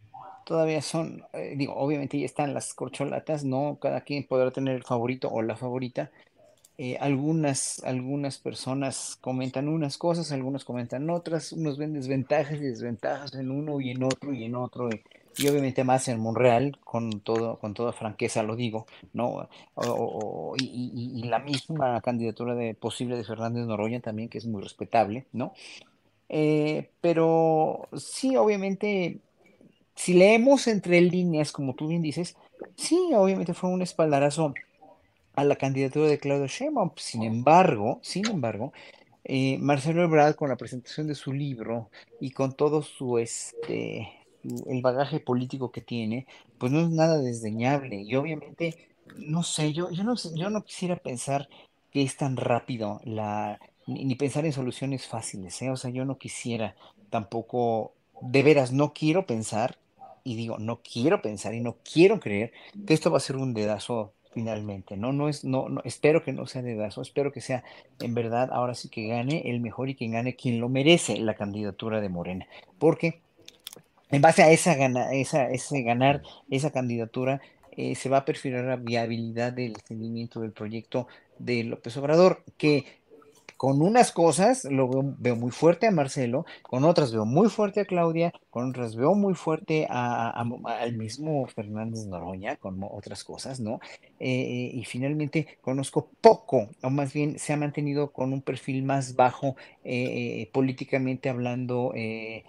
B: todavía son, eh, digo, obviamente ya están las corcholatas, ¿no? Cada quien podrá tener el favorito o la favorita. Eh, algunas, algunas personas comentan unas cosas, algunos comentan otras, unos ven desventajas y desventajas en uno y en otro y en otro, y, obviamente más en Monreal, con todo, con toda franqueza lo digo, ¿no? y, la misma candidatura de posible de Fernández Noroña también, que es muy respetable, ¿no? Eh, pero sí, obviamente si leemos entre líneas, como tú bien dices, sí, obviamente fue un espaldarazo a la candidatura de Claudio Sheinbaum. Sin embargo, sin embargo, eh, Marcelo Ebrard con la presentación de su libro y con todo su este el bagaje político que tiene, pues no es nada desdeñable. Y obviamente, no sé, yo, yo no yo no quisiera pensar que es tan rápido la ni, pensar en soluciones fáciles, ¿eh? O sea, yo no quisiera tampoco, de veras, no quiero pensar y digo, no quiero pensar y no quiero creer que esto va a ser un dedazo finalmente, ¿no? No es, no, no, espero que no sea dedazo, espero que sea en verdad ahora sí que gane el mejor y que gane quien lo merece la candidatura de Morena, porque en base a esa, gana, esa ese ganar esa candidatura eh, se va a perfilar la viabilidad del seguimiento del proyecto de López Obrador, que con unas cosas lo veo, muy fuerte a Marcelo, con otras veo muy fuerte a Claudia, con otras veo muy fuerte al mismo Fernández Noroña, con otras cosas, ¿no? Eh, y finalmente conozco poco, o más bien se ha mantenido con un perfil más bajo eh, políticamente hablando eh,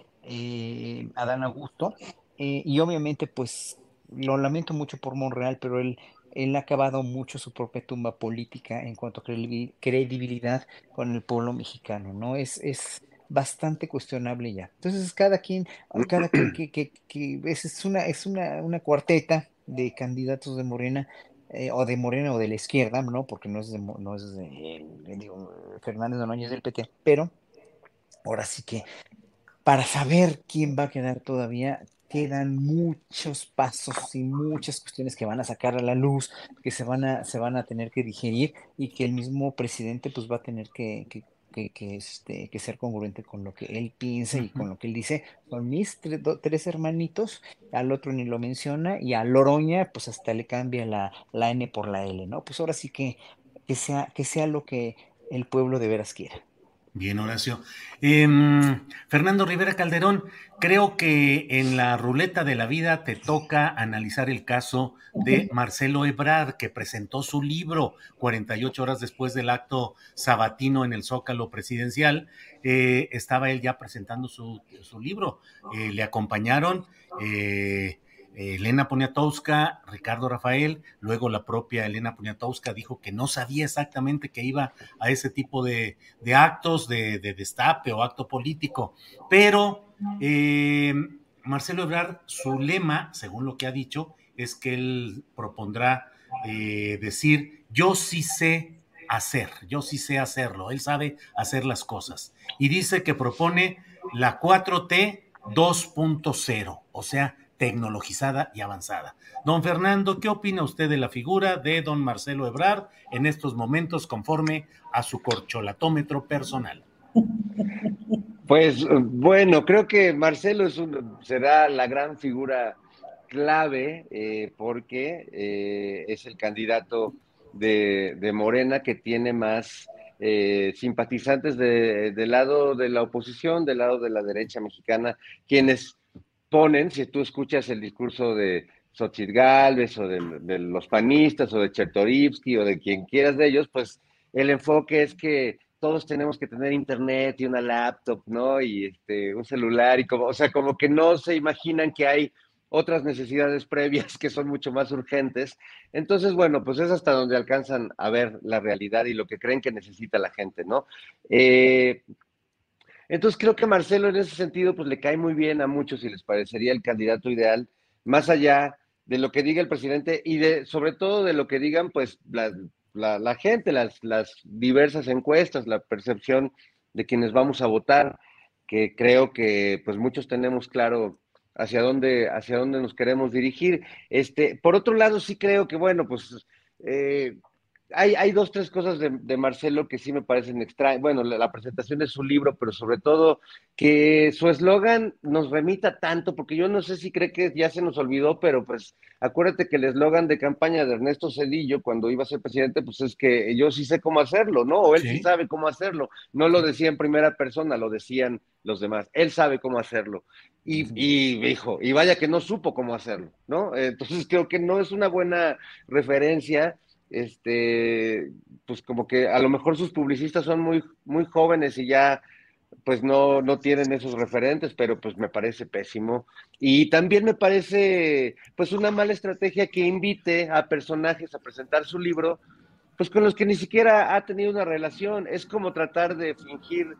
B: Adán Augusto. y obviamente, pues lo lamento mucho por Monreal, pero él él ha acabado mucho su propia tumba política en cuanto a credibilidad con el pueblo mexicano, ¿no? Es, es bastante cuestionable ya. Entonces, cada quien, cada quien que, que, que es, una, es una, una cuarteta de candidatos de Morena, eh, o de Morena o de la izquierda, ¿no? Porque no es de, no es de, digo, Fernández Donoñez del PT, pero ahora sí que para saber quién va a quedar todavía, quedan muchos pasos y muchas cuestiones que van a sacar a la luz, que se van a, se van a tener que digerir y que el mismo presidente pues va a tener que, que, que, este, que ser congruente con lo que él piensa y con lo que él dice. Con mis tres hermanitos, al otro ni lo menciona y a Loroña pues hasta le cambia la, la N por la L, ¿no? Pues ahora sí que, que, sea, que sea lo que el pueblo de veras quiera.
A: Bien, Horacio. Em, Fernando Rivera Calderón, creo que en la ruleta de la vida te toca analizar el caso de Marcelo Ebrard, que presentó su libro 48 horas después del acto sabatino en el Zócalo presidencial. Eh, estaba él ya presentando su, libro. Eh, le acompañaron. Eh, Elena Poniatowska, Ricardo Rafael, luego la propia Elena Poniatowska dijo que no sabía exactamente que iba a ese tipo de, actos de, destape o acto político, pero eh, Marcelo Ebrard, su lema, según lo que ha dicho, es que él propondrá eh, decir, yo sí sé hacer, yo sí sé hacerlo, él sabe hacer las cosas. Y dice que propone la 4T 2.0, o sea, tecnologizada y avanzada. Don Fernando, ¿qué opina usted de la figura de don Marcelo Ebrard en estos momentos conforme a su corcholatómetro personal?
C: Pues bueno, creo que Marcelo es será la gran figura clave eh, porque eh, es el candidato de, Morena que tiene más eh, simpatizantes del lado de la oposición, del lado de la derecha mexicana, quienes ponen, si tú escuchas el discurso de Xochitl Galvez o de, los panistas o de Chertorivsky o de quien quieras de ellos, pues el enfoque es que todos tenemos que tener internet y una laptop, ¿no? Y este, un celular y como, o sea, como que no se imaginan que hay otras necesidades previas que son mucho más urgentes. Entonces, bueno, pues es hasta donde alcanzan a ver la realidad y lo que creen que necesita la gente, ¿no? Eh, entonces creo que Marcelo en ese sentido, pues le cae muy bien a muchos y les parecería el candidato ideal, más allá de lo que diga el presidente y de, sobre todo de lo que digan, pues, la, gente, las, las diversas encuestas, la percepción de quienes vamos a votar, que creo que, pues, muchos tenemos claro hacia dónde, hacia dónde nos queremos dirigir. Este, por otro lado, sí creo que, bueno, pues eh, hay, hay, dos, tres cosas de, Marcelo que sí me parecen extrañas. Bueno, la, presentación de su libro, pero sobre todo que su eslogan nos remita tanto, porque yo no sé si cree que ya se nos olvidó, pero pues acuérdate que el eslogan de campaña de Ernesto Cedillo cuando iba a ser presidente, pues es que yo sí sé cómo hacerlo, ¿no? O él sí sabe cómo hacerlo. No lo decía en primera persona, lo decían los demás. Él sabe cómo hacerlo. Y, y dijo, y vaya que no supo cómo hacerlo, ¿no? Entonces creo que no es una buena referencia este, pues como que a lo mejor sus publicistas son muy, muy jóvenes y ya pues no, no tienen esos referentes, pero pues me parece pésimo. Y también me parece pues una mala estrategia que invite a personajes a presentar su libro, pues con los que ni siquiera ha tenido una relación. Es como tratar de fingir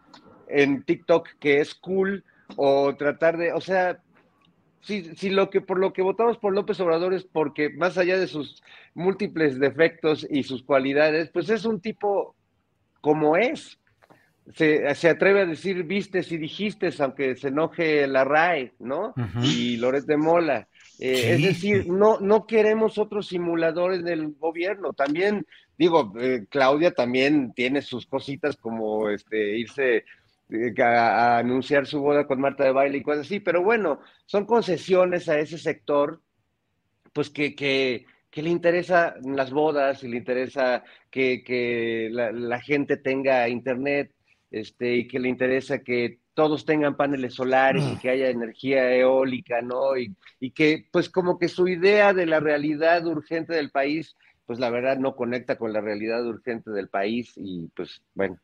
C: en TikTok que es cool o tratar de, o sea, si, lo que por lo que votamos por López Obrador es porque más allá de sus múltiples defectos y sus cualidades, pues es un tipo como es. Se, atreve a decir vistes y dijiste, aunque se enoje la RAE, ¿no? Y Loret de Mola. Eh, es decir, no, no queremos otros simuladores del gobierno. También, digo, eh, Claudia también tiene sus cositas como este, irse eh, a, anunciar su boda con Marta de baile y cosas así, pero bueno, son concesiones a ese sector, pues que, que, le interesa las bodas y le interesa que, la, gente tenga internet este, y que le interesa que todos tengan paneles solares y mm. que haya energía eólica, ¿no? Y, y que pues como que su idea de la realidad urgente del país, pues la verdad no conecta con la realidad urgente del país y pues bueno,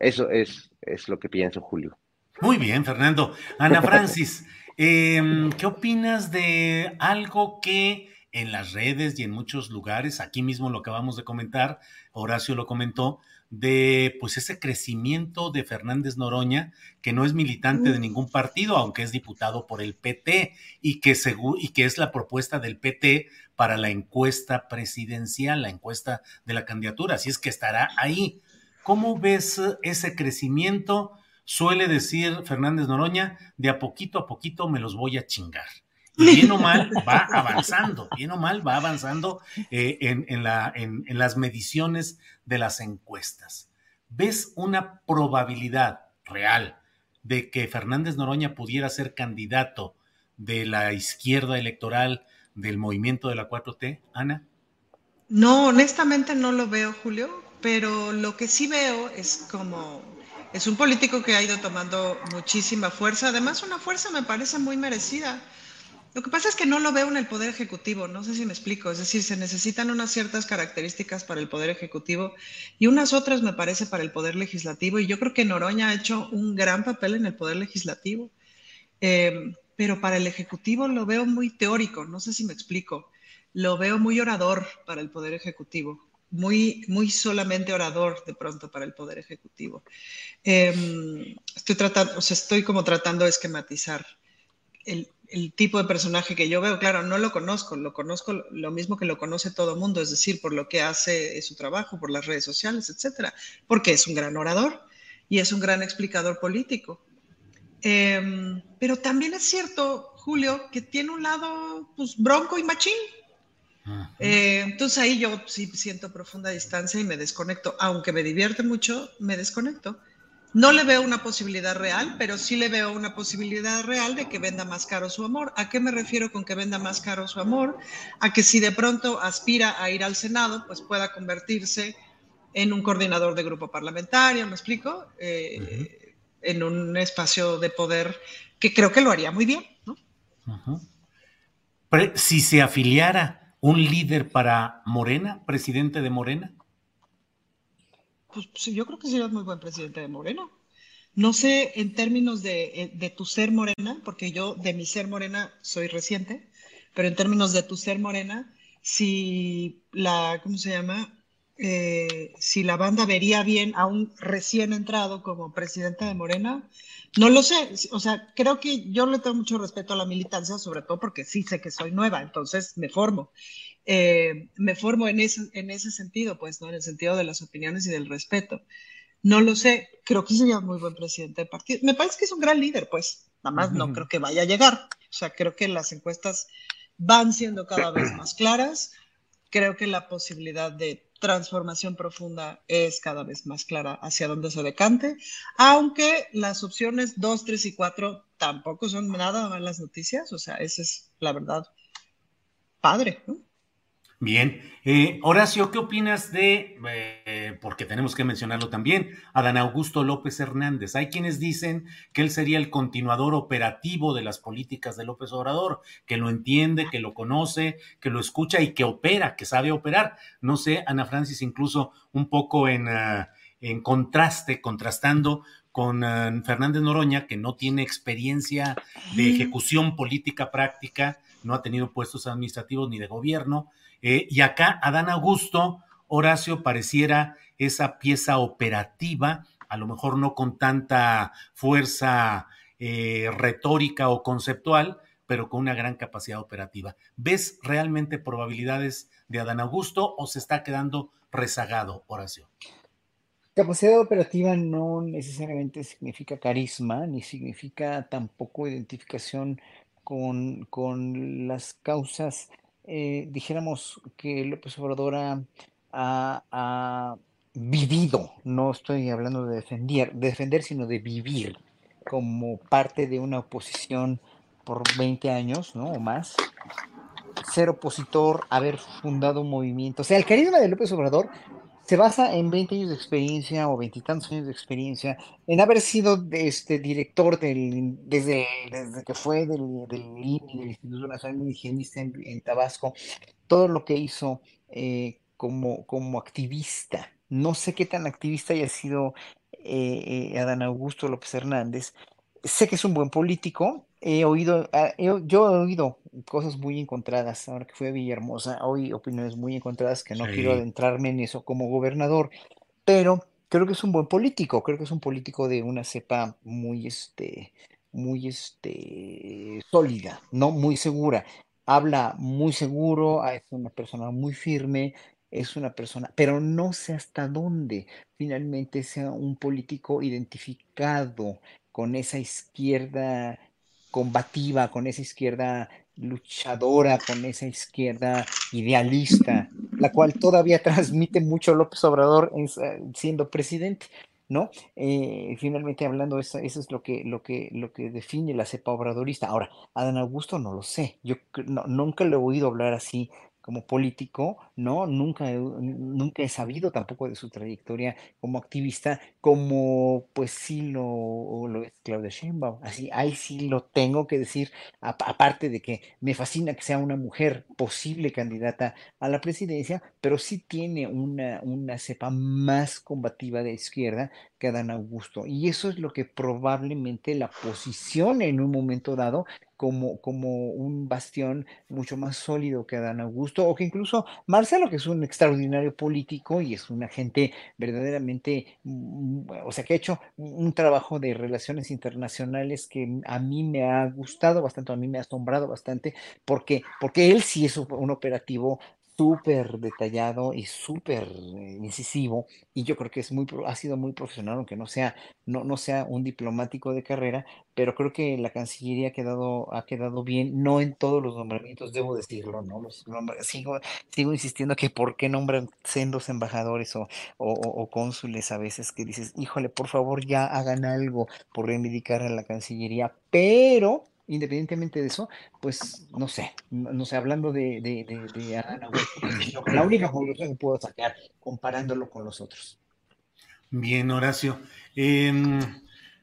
C: eso es, es lo que pienso, Julio.
A: Muy bien, Fernando. Ana Francis, em, ¿qué opinas de algo que en las redes y en muchos lugares, aquí mismo lo acabamos de comentar, Horacio lo comentó, de pues ese crecimiento de Fernández Noroña, que no es militante de ningún partido, aunque es diputado por el PT, y que, y que es la propuesta del PT para la encuesta presidencial, la encuesta de la candidatura, así es que estará ahí. ¿Cómo ves ese crecimiento? Suele decir Fernández Noroña, de a poquito a poquito me los voy a chingar. Y bien o mal va avanzando, bien o mal va avanzando eh, en, la, en, las mediciones de las encuestas. ¿Ves una probabilidad real de que Fernández Noroña pudiera ser candidato de la izquierda electoral del movimiento de la 4T, Ana?
D: No, honestamente no lo veo, Julio pero lo que sí veo es como, es un político que ha ido tomando muchísima fuerza, además una fuerza me parece muy merecida. Lo que pasa es que no lo veo en el Poder Ejecutivo, no sé si me explico, es decir, se necesitan unas ciertas características para el Poder Ejecutivo y unas otras me parece para el Poder Legislativo y yo creo que Noroña ha hecho un gran papel en el Poder Legislativo. Eh,
F: pero para el Ejecutivo lo veo muy teórico, no sé si me explico. Lo veo muy orador para el Poder Ejecutivo, muy, muy solamente orador de pronto para el Poder Ejecutivo. Em, estoy tratando, o sea, estoy como tratando de esquematizar el, el tipo de personaje que yo veo, claro, no lo conozco, lo conozco lo mismo que lo conoce todo mundo, es decir, por lo que hace su trabajo, por las redes sociales, etcétera, porque es un gran orador y es un gran explicador político. Em, pero también es cierto, Julio, que tiene un lado pues, bronco y machín. Eh, entonces ahí yo sí siento profunda distancia y me desconecto, aunque me divierte mucho, me desconecto. No le veo una posibilidad real, pero sí le veo una posibilidad real de que venda más caro su amor. ¿A qué me refiero con que venda más caro su amor? A que si de pronto aspira a ir al Senado, pues pueda convertirse en un coordinador de grupo parlamentario, ¿me explico? Eh, en un espacio de poder que creo que lo haría muy bien, ¿no?
A: Si se afiliara un líder para Morena, presidente de Morena,
F: pues, pues yo creo que sería muy buen presidente de Morena. No sé en términos eh, de, tu ser morena, porque yo de mi ser morena soy reciente, pero en términos de tu ser morena, si la, ¿cómo se llama? Eh, si la banda vería bien a un recién entrado como presidente de Morena, no lo sé. O sea, creo que yo le tengo mucho respeto a la militancia, sobre todo porque sí sé que soy nueva, entonces me formo. Eh, me formo en ese, en ese sentido, pues, ¿no? En el sentido de las opiniones y del respeto. No lo sé, creo que sería muy buen presidente de partido. Me parece que es un gran líder, pues, nada más no creo que vaya a llegar. O sea, creo que las encuestas van siendo cada vez más claras. Creo que la posibilidad de transformación profunda es cada vez más clara hacia dónde se decante, aunque las opciones 2, 3 y 4 tampoco son nada malas noticias, o sea, esa es la verdad padre. ¿no?
A: Bien. Eh, Horacio, ¿qué opinas de, eh, porque tenemos que mencionarlo también, Adán Augusto López Hernández? Hay quienes dicen que él sería el continuador operativo de las políticas de López Obrador, que lo entiende, que lo conoce, que lo escucha y que opera, que sabe operar. No sé, Ana Francis, incluso un poco en, ah, en contraste, contrastando con ah, Fernández Noroña, que no tiene experiencia de ejecución política práctica, no ha tenido puestos administrativos ni de gobierno, eh, y acá Adán Augusto, Horacio, pareciera esa pieza operativa, a lo mejor no con tanta fuerza eh, retórica o conceptual, pero con una gran capacidad operativa. ¿Ves realmente probabilidades de Adán Augusto o se está quedando rezagado, Horacio?
B: Capacidad operativa no necesariamente significa carisma, ni significa tampoco identificación con, con las causas eh, dijéramos que López Obrador ha, vivido, no estoy hablando de defender, defender, sino de vivir como parte de una oposición por 20 años, ¿no? O más, ser opositor, haber fundado un movimiento. O sea, el carisma de López Obrador se basa en 20 años de experiencia o veintitantos años de experiencia, en haber sido este, director del, desde, desde que fue del, del del Instituto Nacional de Higienista en, Tabasco, todo lo que hizo eh, como, como activista. No sé qué tan activista haya sido eh, eh, Adán Augusto López Hernández. Sé que es un buen político, he oído, ah, yo he oído cosas muy encontradas, ahora que fui a Villahermosa, oí opiniones muy encontradas que no quiero adentrarme en eso como gobernador, pero creo que es un buen político, creo que es un político de una cepa muy, este, muy, este, sólida, no muy segura, habla muy seguro, ah, es una persona muy firme, es una persona, pero no sé hasta dónde finalmente sea un político identificado con esa izquierda combativa, con esa izquierda luchadora, con esa izquierda idealista, la cual todavía transmite mucho López Obrador siendo presidente. ¿no? Eh, finalmente hablando, eso, es lo que, lo, que, lo que define la cepa obradorista. Ahora, Adán Augusto no lo sé, yo nunca le he oído hablar así como político, ¿no? Nunca nunca he sabido tampoco de su trayectoria como activista, como pues sí lo, lo es Claudia Sheinbaum. Así, ahí sí lo tengo que decir, aparte de que me fascina que sea una mujer posible candidata a la presidencia, pero sí tiene una, una cepa más combativa de izquierda que Dan Augusto. Y eso es lo que probablemente la posicione en un momento dado como, como un bastión mucho más sólido que Adán Augusto, o que incluso Marcelo, que es un extraordinario político y es una gente verdaderamente, mm, o sea, que ha hecho un trabajo de relaciones internacionales que a mí me ha gustado bastante, a mí me ha asombrado bastante, porque, porque él sí es un operativo súper detallado y súper eh, incisivo y yo creo que es muy ha sido muy profesional aunque no sea no, no sea un diplomático de carrera pero creo que la Cancillería ha quedado ha quedado bien no en todos los nombramientos debo decirlo no los sigo sigo insistiendo que por qué nombran sendos embajadores o, o, o cónsules a veces que dices híjole por favor ya hagan algo por reivindicar a la Cancillería pero independientemente de eso, pues no sé, no, sé, hablando de, de, de, la única conclusión que puedo sacar comparándolo con los otros.
A: Bien, Horacio. Em,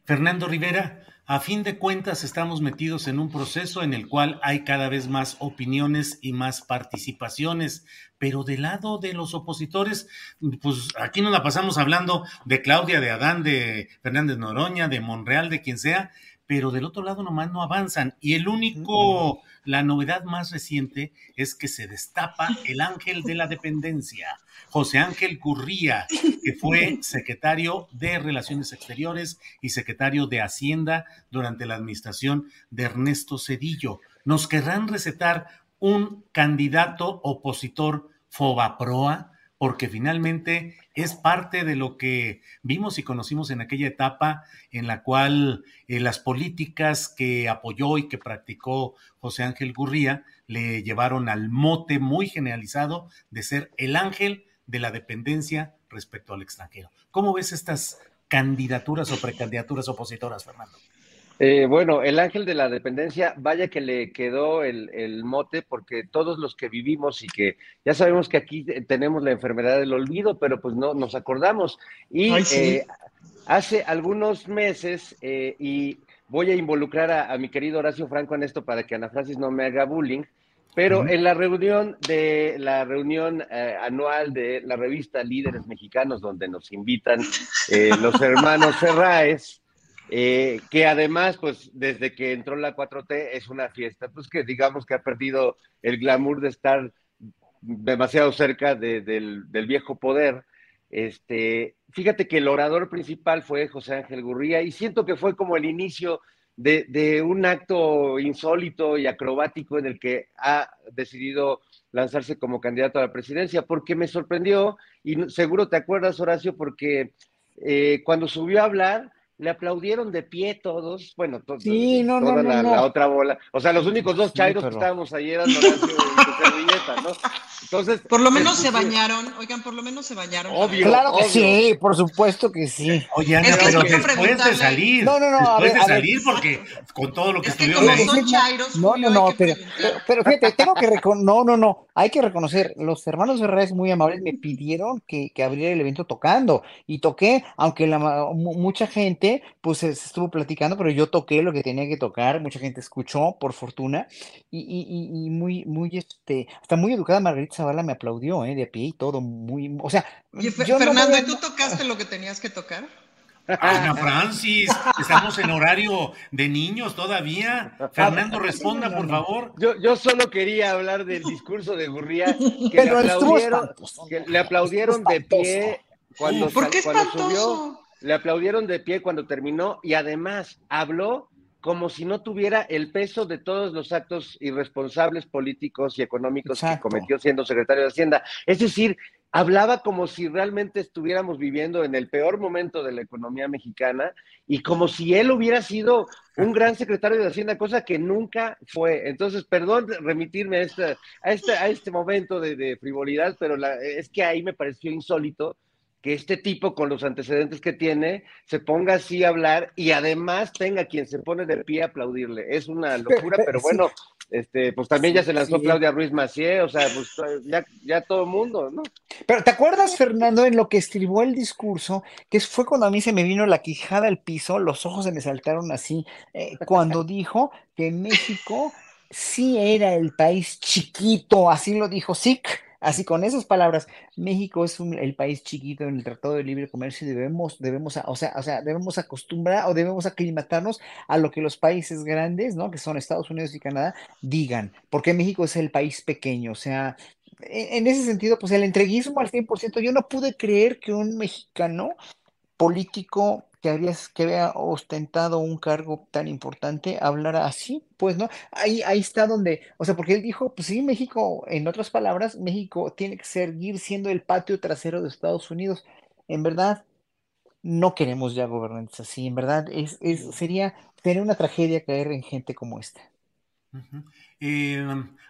A: Fernando Rivera, a fin de cuentas estamos metidos en un proceso en el cual hay cada vez más opiniones y más participaciones, pero del lado de los opositores, pues aquí nos la pasamos hablando de Claudia, de Adán, de Fernández Noroña, de Monreal, de quien sea, pero del otro lado nomás no avanzan. Y el único, la novedad más reciente es que se destapa el ángel de la dependencia, José Ángel Curría, que fue secretario de Relaciones Exteriores y secretario de Hacienda durante la administración de Ernesto Cedillo. ¿Nos querrán recetar un candidato opositor Fobaproa? Porque finalmente es parte de lo que vimos y conocimos en aquella etapa en la cual eh, las políticas que apoyó y que practicó José Ángel Gurría le llevaron al mote muy generalizado de ser el ángel de la dependencia respecto al extranjero. ¿Cómo ves estas candidaturas o precandidaturas opositoras, Fernando?
C: Eh, bueno, el ángel de la dependencia, vaya que le quedó el, mote, porque todos los que vivimos y que ya sabemos que aquí tenemos la enfermedad del olvido, pero pues no nos acordamos. Y eh, hace algunos meses, eh, y voy a involucrar a, mi querido Horacio Franco en esto para que Ana Francis no me haga bullying, pero en la reunión de la reunión anual de la revista Líderes Mexicanos, donde nos invitan los hermanos Ferraes, eh, que además, pues desde que entró la 4T es una fiesta, pues que digamos que ha perdido el glamour de estar demasiado cerca del, viejo poder. Este, fíjate que el orador principal fue José Ángel Gurría y siento que fue como el inicio de, de, un acto insólito y acrobático en el que ha decidido lanzarse como candidato a la presidencia, porque me sorprendió, y seguro te acuerdas, Horacio, porque eh, cuando subió a hablar, le aplaudieron de pie todos, bueno, todos, toda la, otra bola. O sea, los únicos dos chairos que estábamos ahí eran Horacio y Servilleta, ¿no?
F: Entonces. Por lo menos se bañaron, oigan, por lo menos se bañaron.
B: Obvio. Claro que sí, por supuesto que sí.
A: Oye, Ana, pero después de salir. No, no, no. Después de salir, porque con todo lo que es estuvieron.
F: Son chairos,
B: no, no, no, pero, pero, fíjate, tengo que reconocer, no, no, no, hay que reconocer, los hermanos Ferreres muy amables me pidieron que, que abriera el evento tocando, y toqué, aunque la, mucha gente pues se, estuvo platicando, pero yo toqué lo que tenía que tocar, mucha gente escuchó, por fortuna, y, muy, muy, este, hasta muy educada Margarita Zavala me aplaudió, ¿eh? De pie y todo, muy, o sea...
F: Fernando, ¿y tú tocaste lo que tenías que tocar?
A: Ana Francis, estamos en horario de niños todavía. Fernando, responda, por favor.
C: Yo, yo solo quería hablar del discurso de Gurría, que, le aplaudieron, que le aplaudieron de pie cuando,
F: ¿Por qué
C: cuando subió le aplaudieron de pie cuando terminó y además habló como si no tuviera el peso de todos los actos irresponsables políticos y económicos que cometió siendo secretario de Hacienda. Es decir, hablaba como si realmente estuviéramos viviendo en el peor momento de la economía mexicana y como si él hubiera sido un gran secretario de Hacienda, cosa que nunca fue. Entonces, perdón remitirme a este, a este, a este momento de, frivolidad, pero es que ahí me pareció insólito que este tipo, con los antecedentes que tiene, se ponga así a hablar y además tenga quien se pone de pie a aplaudirle. Es una locura, pero bueno, este, pues también ya se lanzó Claudia Ruiz Macié, o sea, pues ya, ya todo el mundo, ¿no?
B: Pero ¿te acuerdas, Fernando, en lo que estribó el discurso, que fue cuando a mí se me vino la quijada al piso, los ojos se me saltaron así, eh, cuando dijo que México sí era el país chiquito, así lo dijo SIC, Así con esas palabras, México es el país chiquito en el Tratado de Libre Comercio y debemos, debemos, o sea, o sea, debemos acostumbrar o debemos aclimatarnos a lo que los países grandes, ¿no? Que son Estados Unidos y Canadá, digan, porque México es el país pequeño, o sea, e, en ese sentido, pues el entreguismo al 100%, yo no pude creer que un mexicano político que había, que había ostentado un cargo tan importante hablara así, pues, ¿no? Ahí, ahí está donde, o sea, porque él dijo, pues sí, México, en otras palabras, México tiene que seguir siendo el patio trasero de Estados Unidos. En verdad, no queremos ya gobernantes así, en verdad, es, es, sería, sería una tragedia caer en gente como esta.
A: Eh,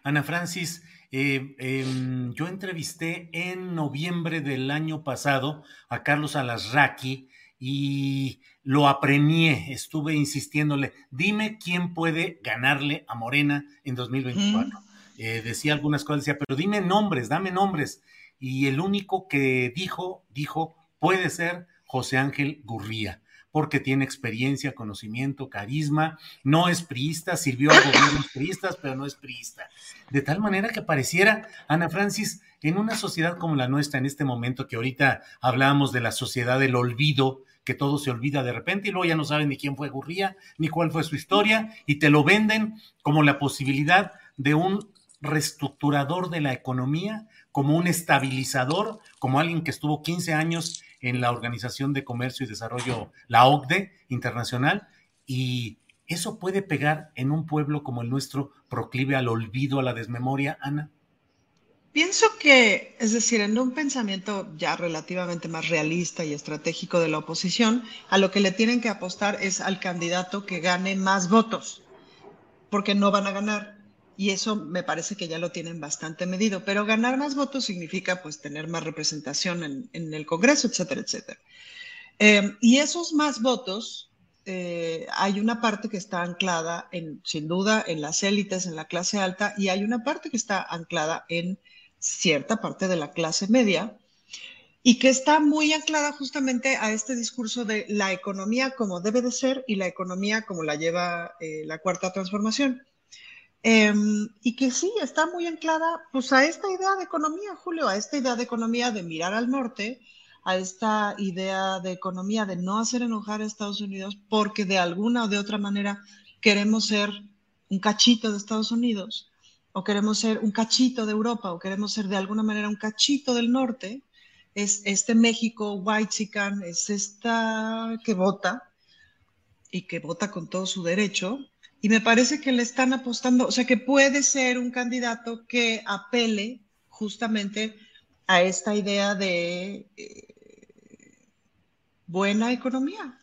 A: Ana Francis, eh, em, yo entrevisté en noviembre del año pasado a Carlos Alasraqui y lo apremié, estuve insistiéndole, dime quién puede ganarle a Morena en 2024. Eh, decía algunas cosas, decía, pero dime nombres, dame nombres. Y el único que dijo, dijo, puede ser José Ángel Gurría porque tiene experiencia, conocimiento, carisma, no es priista, sirvió a gobiernos priistas, pero no es priista. De tal manera que pareciera, Ana Francis, en una sociedad como la nuestra, en este momento que ahorita hablábamos de la sociedad del olvido, que todo se olvida de repente y luego ya no saben ni quién fue Gurría, ni cuál fue su historia, y te lo venden como la posibilidad de un reestructurador de la economía, como un estabilizador, como alguien que estuvo 15 años en la Organización de Comercio y Desarrollo, la OCDE internacional, y eso puede pegar en un pueblo como el nuestro, proclive al olvido, a la desmemoria, Ana.
D: Pienso que, es decir, en un pensamiento ya relativamente más realista y estratégico de la oposición, a lo que le tienen que apostar es al candidato que gane más votos, porque no van a ganar y eso me parece que ya lo tienen bastante medido, pero ganar más votos significa pues tener más representación en, el Congreso, etcétera, etcétera. Eh, y esos más votos, eh, hay una parte que está anclada en, sin duda, en las élites, en la clase alta, y hay una parte que está anclada en cierta parte de la clase media, y que está muy anclada justamente a este discurso de la economía como debe de ser y la economía como la lleva eh, la cuarta transformación. Em, y que sí, está muy anclada pues a esta idea de economía, Julio, a esta idea de economía de mirar al norte, a esta idea de economía de no hacer enojar a Estados Unidos porque de alguna o de otra manera queremos ser un cachito de Estados Unidos o queremos ser un cachito de Europa o queremos ser de alguna manera un cachito del norte, es este México white chican, es esta que vota y que vota con todo su derecho, y me parece que le están apostando, o sea, que puede ser un candidato que apele justamente a esta idea de eh, buena economía.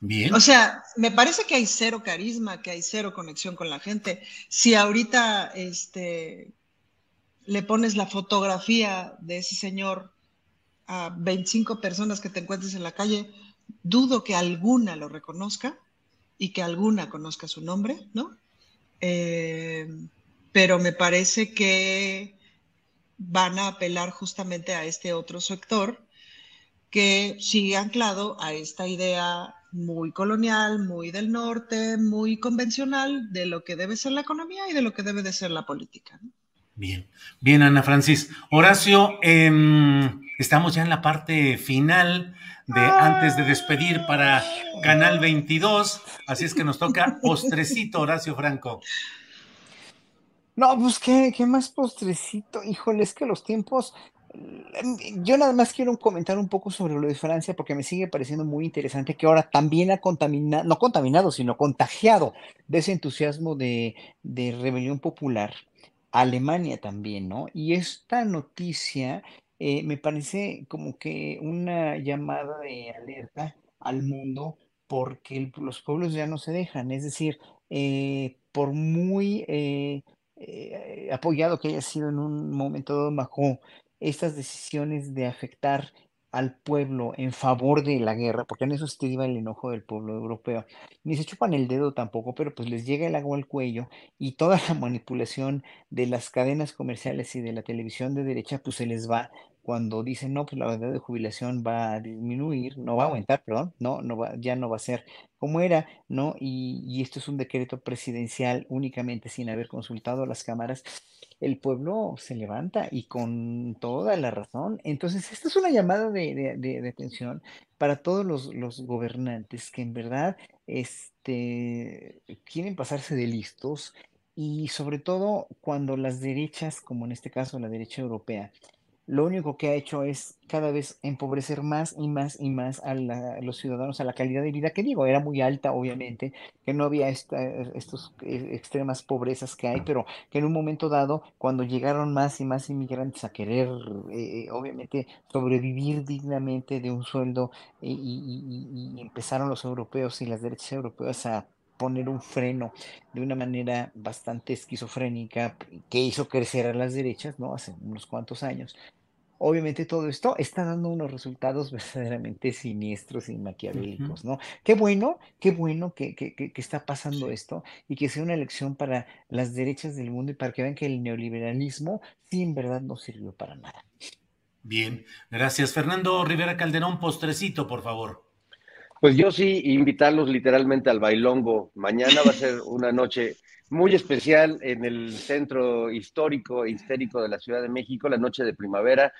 A: Bien.
D: O sea, me parece que hay cero carisma, que hay cero conexión con la gente. Si ahorita este, le pones la fotografía de ese señor a 25 personas que te encuentres en la calle, dudo que alguna lo reconozca y que alguna conozca su nombre, ¿no? Eh, pero me parece que van a apelar justamente a este otro sector que sigue anclado a esta idea muy colonial, muy del norte, muy convencional de lo que debe ser la economía y de lo que debe de ser la política.
A: Bien, bien, Ana Francis. Horacio, em, estamos ya en la parte final de antes de despedir para Canal 22, así es que nos toca postrecito, Horacio Franco.
B: No, pues qué, qué más postrecito, híjole, es que los tiempos, yo nada más quiero comentar un poco sobre lo de Francia porque me sigue pareciendo muy interesante que ahora también ha contaminado, no contaminado, sino contagiado de ese entusiasmo de, de rebelión popular. Alemania también, ¿no? Y esta noticia eh, me parece como que una llamada de alerta al mundo porque los pueblos ya no se dejan, es decir, eh, por muy eh, apoyado que haya sido en un momento dado Macron, estas decisiones de afectar al pueblo en favor de la guerra, porque en eso se iba el enojo del pueblo europeo. Ni se chupan el dedo tampoco, pero pues les llega el agua al cuello y toda la manipulación de las cadenas comerciales y de la televisión de derecha, pues se les va cuando dicen, no, pues la edad de jubilación va a disminuir, no va a aumentar, perdón, no, no va, ya no va a ser como era, ¿no? Y, esto es un decreto presidencial únicamente sin haber consultado a las cámaras, el pueblo se levanta y con toda la razón. Entonces, esta es una llamada de, de, atención para todos los, los, gobernantes que en verdad este, quieren pasarse de listos y sobre todo cuando las derechas, como en este caso la derecha europea, lo único que ha hecho es cada vez empobrecer más y más y más a, los ciudadanos, a la calidad de vida que digo, era muy alta obviamente, que no había esta, estos eh, extremas pobrezas que hay, pero que en un momento dado, cuando llegaron más y más inmigrantes a querer eh, obviamente sobrevivir dignamente de un sueldo y, y empezaron los europeos y las derechas europeas a poner un freno de una manera bastante esquizofrénica que hizo crecer a las derechas, ¿no? Hace unos cuantos años. Obviamente todo esto está dando unos resultados verdaderamente siniestros y maquiavélicos, ¿no? Qué bueno, qué bueno que, que, que, está pasando esto y que sea una elección para las derechas del mundo y para que vean que el neoliberalismo sí en verdad no sirvió para nada.
A: Bien, gracias. Fernando Rivera Calderón, postrecito, por favor.
C: Pues yo sí, invitarlos literalmente al bailongo. Mañana va a ser una noche muy especial en el centro histórico e histérico de la Ciudad de México, la noche de primavera.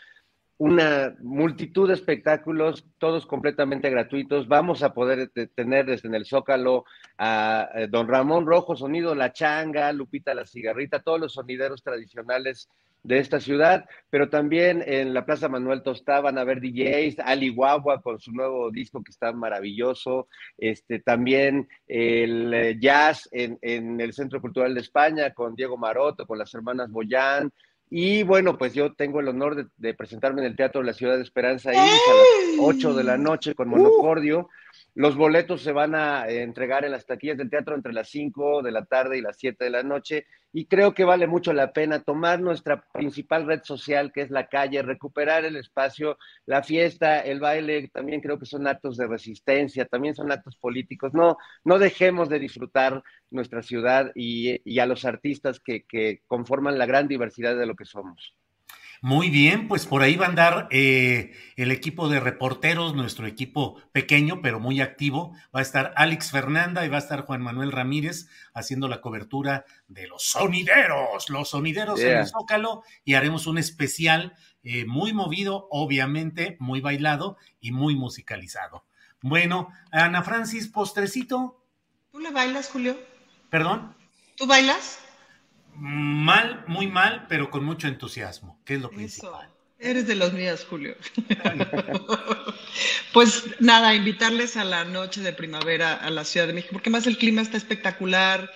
C: Una multitud de espectáculos, todos completamente gratuitos. Vamos a poder tener desde en el Zócalo a eh, Don Ramón Rojo, sonido La Changa, Lupita La Cigarrita, todos los sonideros tradicionales de esta ciudad, pero también en la Plaza Manuel Tostá van a ver DJs, Ali Guagua con su nuevo disco que está maravilloso, este, también el eh, jazz en, en el Centro Cultural de España con Diego Maroto, con las hermanas Boyán, y bueno, pues yo tengo el honor de, presentarme en el Teatro de la Ciudad de Esperanza Iris a las 8 de la noche con Monocordio. Los boletos se van a eh, entregar en las taquillas del teatro entre las 5 de la tarde y las 7 de la noche y creo que vale mucho la pena tomar nuestra principal red social que es la calle, recuperar el espacio, la fiesta, el baile, también creo que son actos de resistencia, también son actos políticos. No, no dejemos de disfrutar nuestra ciudad y, a los artistas que conforman la gran diversidad de lo que somos.
A: Muy bien, pues por ahí va a andar eh, el equipo de reporteros, nuestro equipo pequeño pero muy activo. Va a estar Alex Fernanda y va a estar Juan Manuel Ramírez haciendo la cobertura de los sonideros, los sonideros en el Zócalo y haremos un especial eh, muy movido, obviamente muy bailado y muy musicalizado. Bueno, Ana Francis, postrecito.
F: ¿Tú le bailas, Julio?
A: ¿Perdón?
F: ¿Tú bailas?
A: Mal, muy mal, pero con mucho entusiasmo, que es lo principal.
F: Eres de los míos, Julio. pues nada, invitarles a la noche de primavera a la Ciudad de México, porque más el clima está espectacular.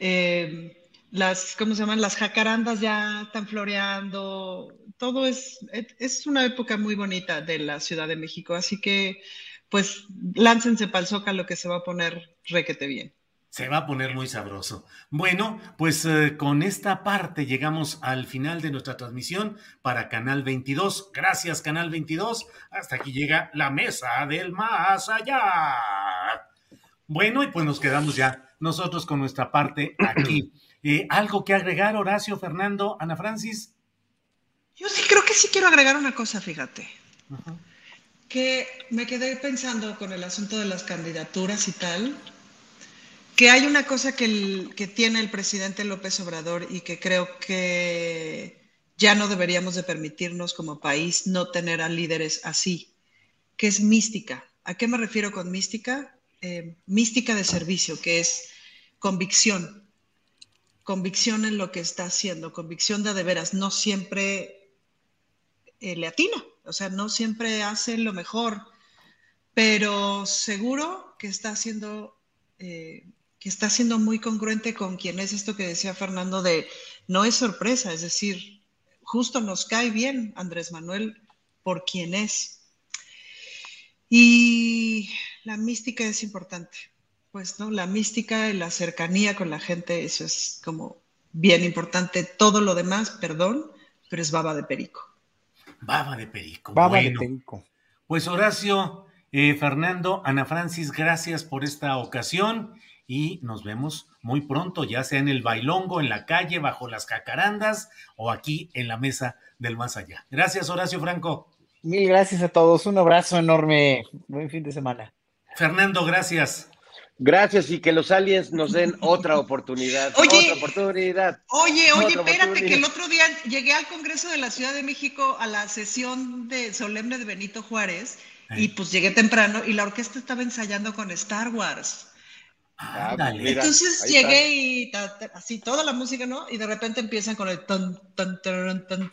F: Eh, las, ¿cómo se llaman? Las jacarandas ya están floreando. Todo es, es una época muy bonita de la Ciudad de México. Así que, pues, láncense para el Zócalo que se va a poner requete bien.
A: Se va a poner muy sabroso. Bueno, pues eh, con esta parte llegamos al final de nuestra transmisión para Canal 22. Gracias, Canal 22. Hasta aquí llega la mesa del más allá. Bueno, y pues nos quedamos ya nosotros con nuestra parte aquí. Eh, ¿Algo que agregar, Horacio, Fernando, Ana Francis?
F: Yo sí creo que sí quiero agregar una cosa, fíjate. Que me quedé pensando con el asunto de las candidaturas y tal que hay una cosa que, que tiene el presidente López Obrador y que creo que ya no deberíamos de permitirnos como país no tener a líderes así, que es mística. ¿A qué me refiero con mística? Eh, mística de servicio, que es convicción, convicción en lo que está haciendo, convicción de de veras, no siempre eh, le atina, o sea, no siempre hace lo mejor, pero seguro que está haciendo eh, que está siendo muy congruente con quien es esto que decía Fernando de no es sorpresa, es decir, justo nos cae bien Andrés Manuel por quien es. Y la mística es importante, pues, ¿no? La mística y la cercanía con la gente, eso es como bien importante. Todo lo demás, perdón, pero es baba de perico.
A: Baba de perico.
B: Baba de perico.
A: Pues Horacio, eh, Fernando, Ana Francis, gracias por esta ocasión y nos vemos muy pronto, ya sea en el bailongo, en la calle, bajo las cacarandas o aquí en la mesa del más allá. Gracias, Horacio Franco.
B: Mil gracias a todos, un abrazo enorme, buen fin de semana.
A: Fernando, gracias.
C: Gracias y que los aliens nos den otra oportunidad.
F: Oye,
C: otra oportunidad.
F: Oye, oye, espérate, que el otro día llegué al Congreso de la Ciudad de México a la sesión de solemne de Benito Juárez y pues llegué temprano y la orquesta estaba ensayando con Star Wars.
C: Ah, pues
F: Entonces llegué y así toda la música, ¿no? Y de repente empiezan con el ton, ton, ton, ton,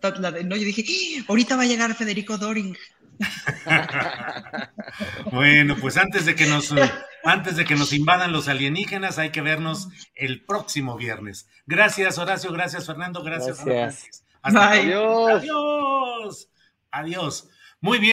F: ton, ¿no? Yo dije, ¡Ah! ahorita va a llegar Federico Doring.
A: bueno, pues antes de que nos antes de que nos invadan los alienígenas, hay que vernos el próximo viernes. Gracias, Horacio, gracias, Fernando, gracias.
B: gracias.
A: Hasta
C: Adiós.
A: Adiós. Adiós. Muy bien.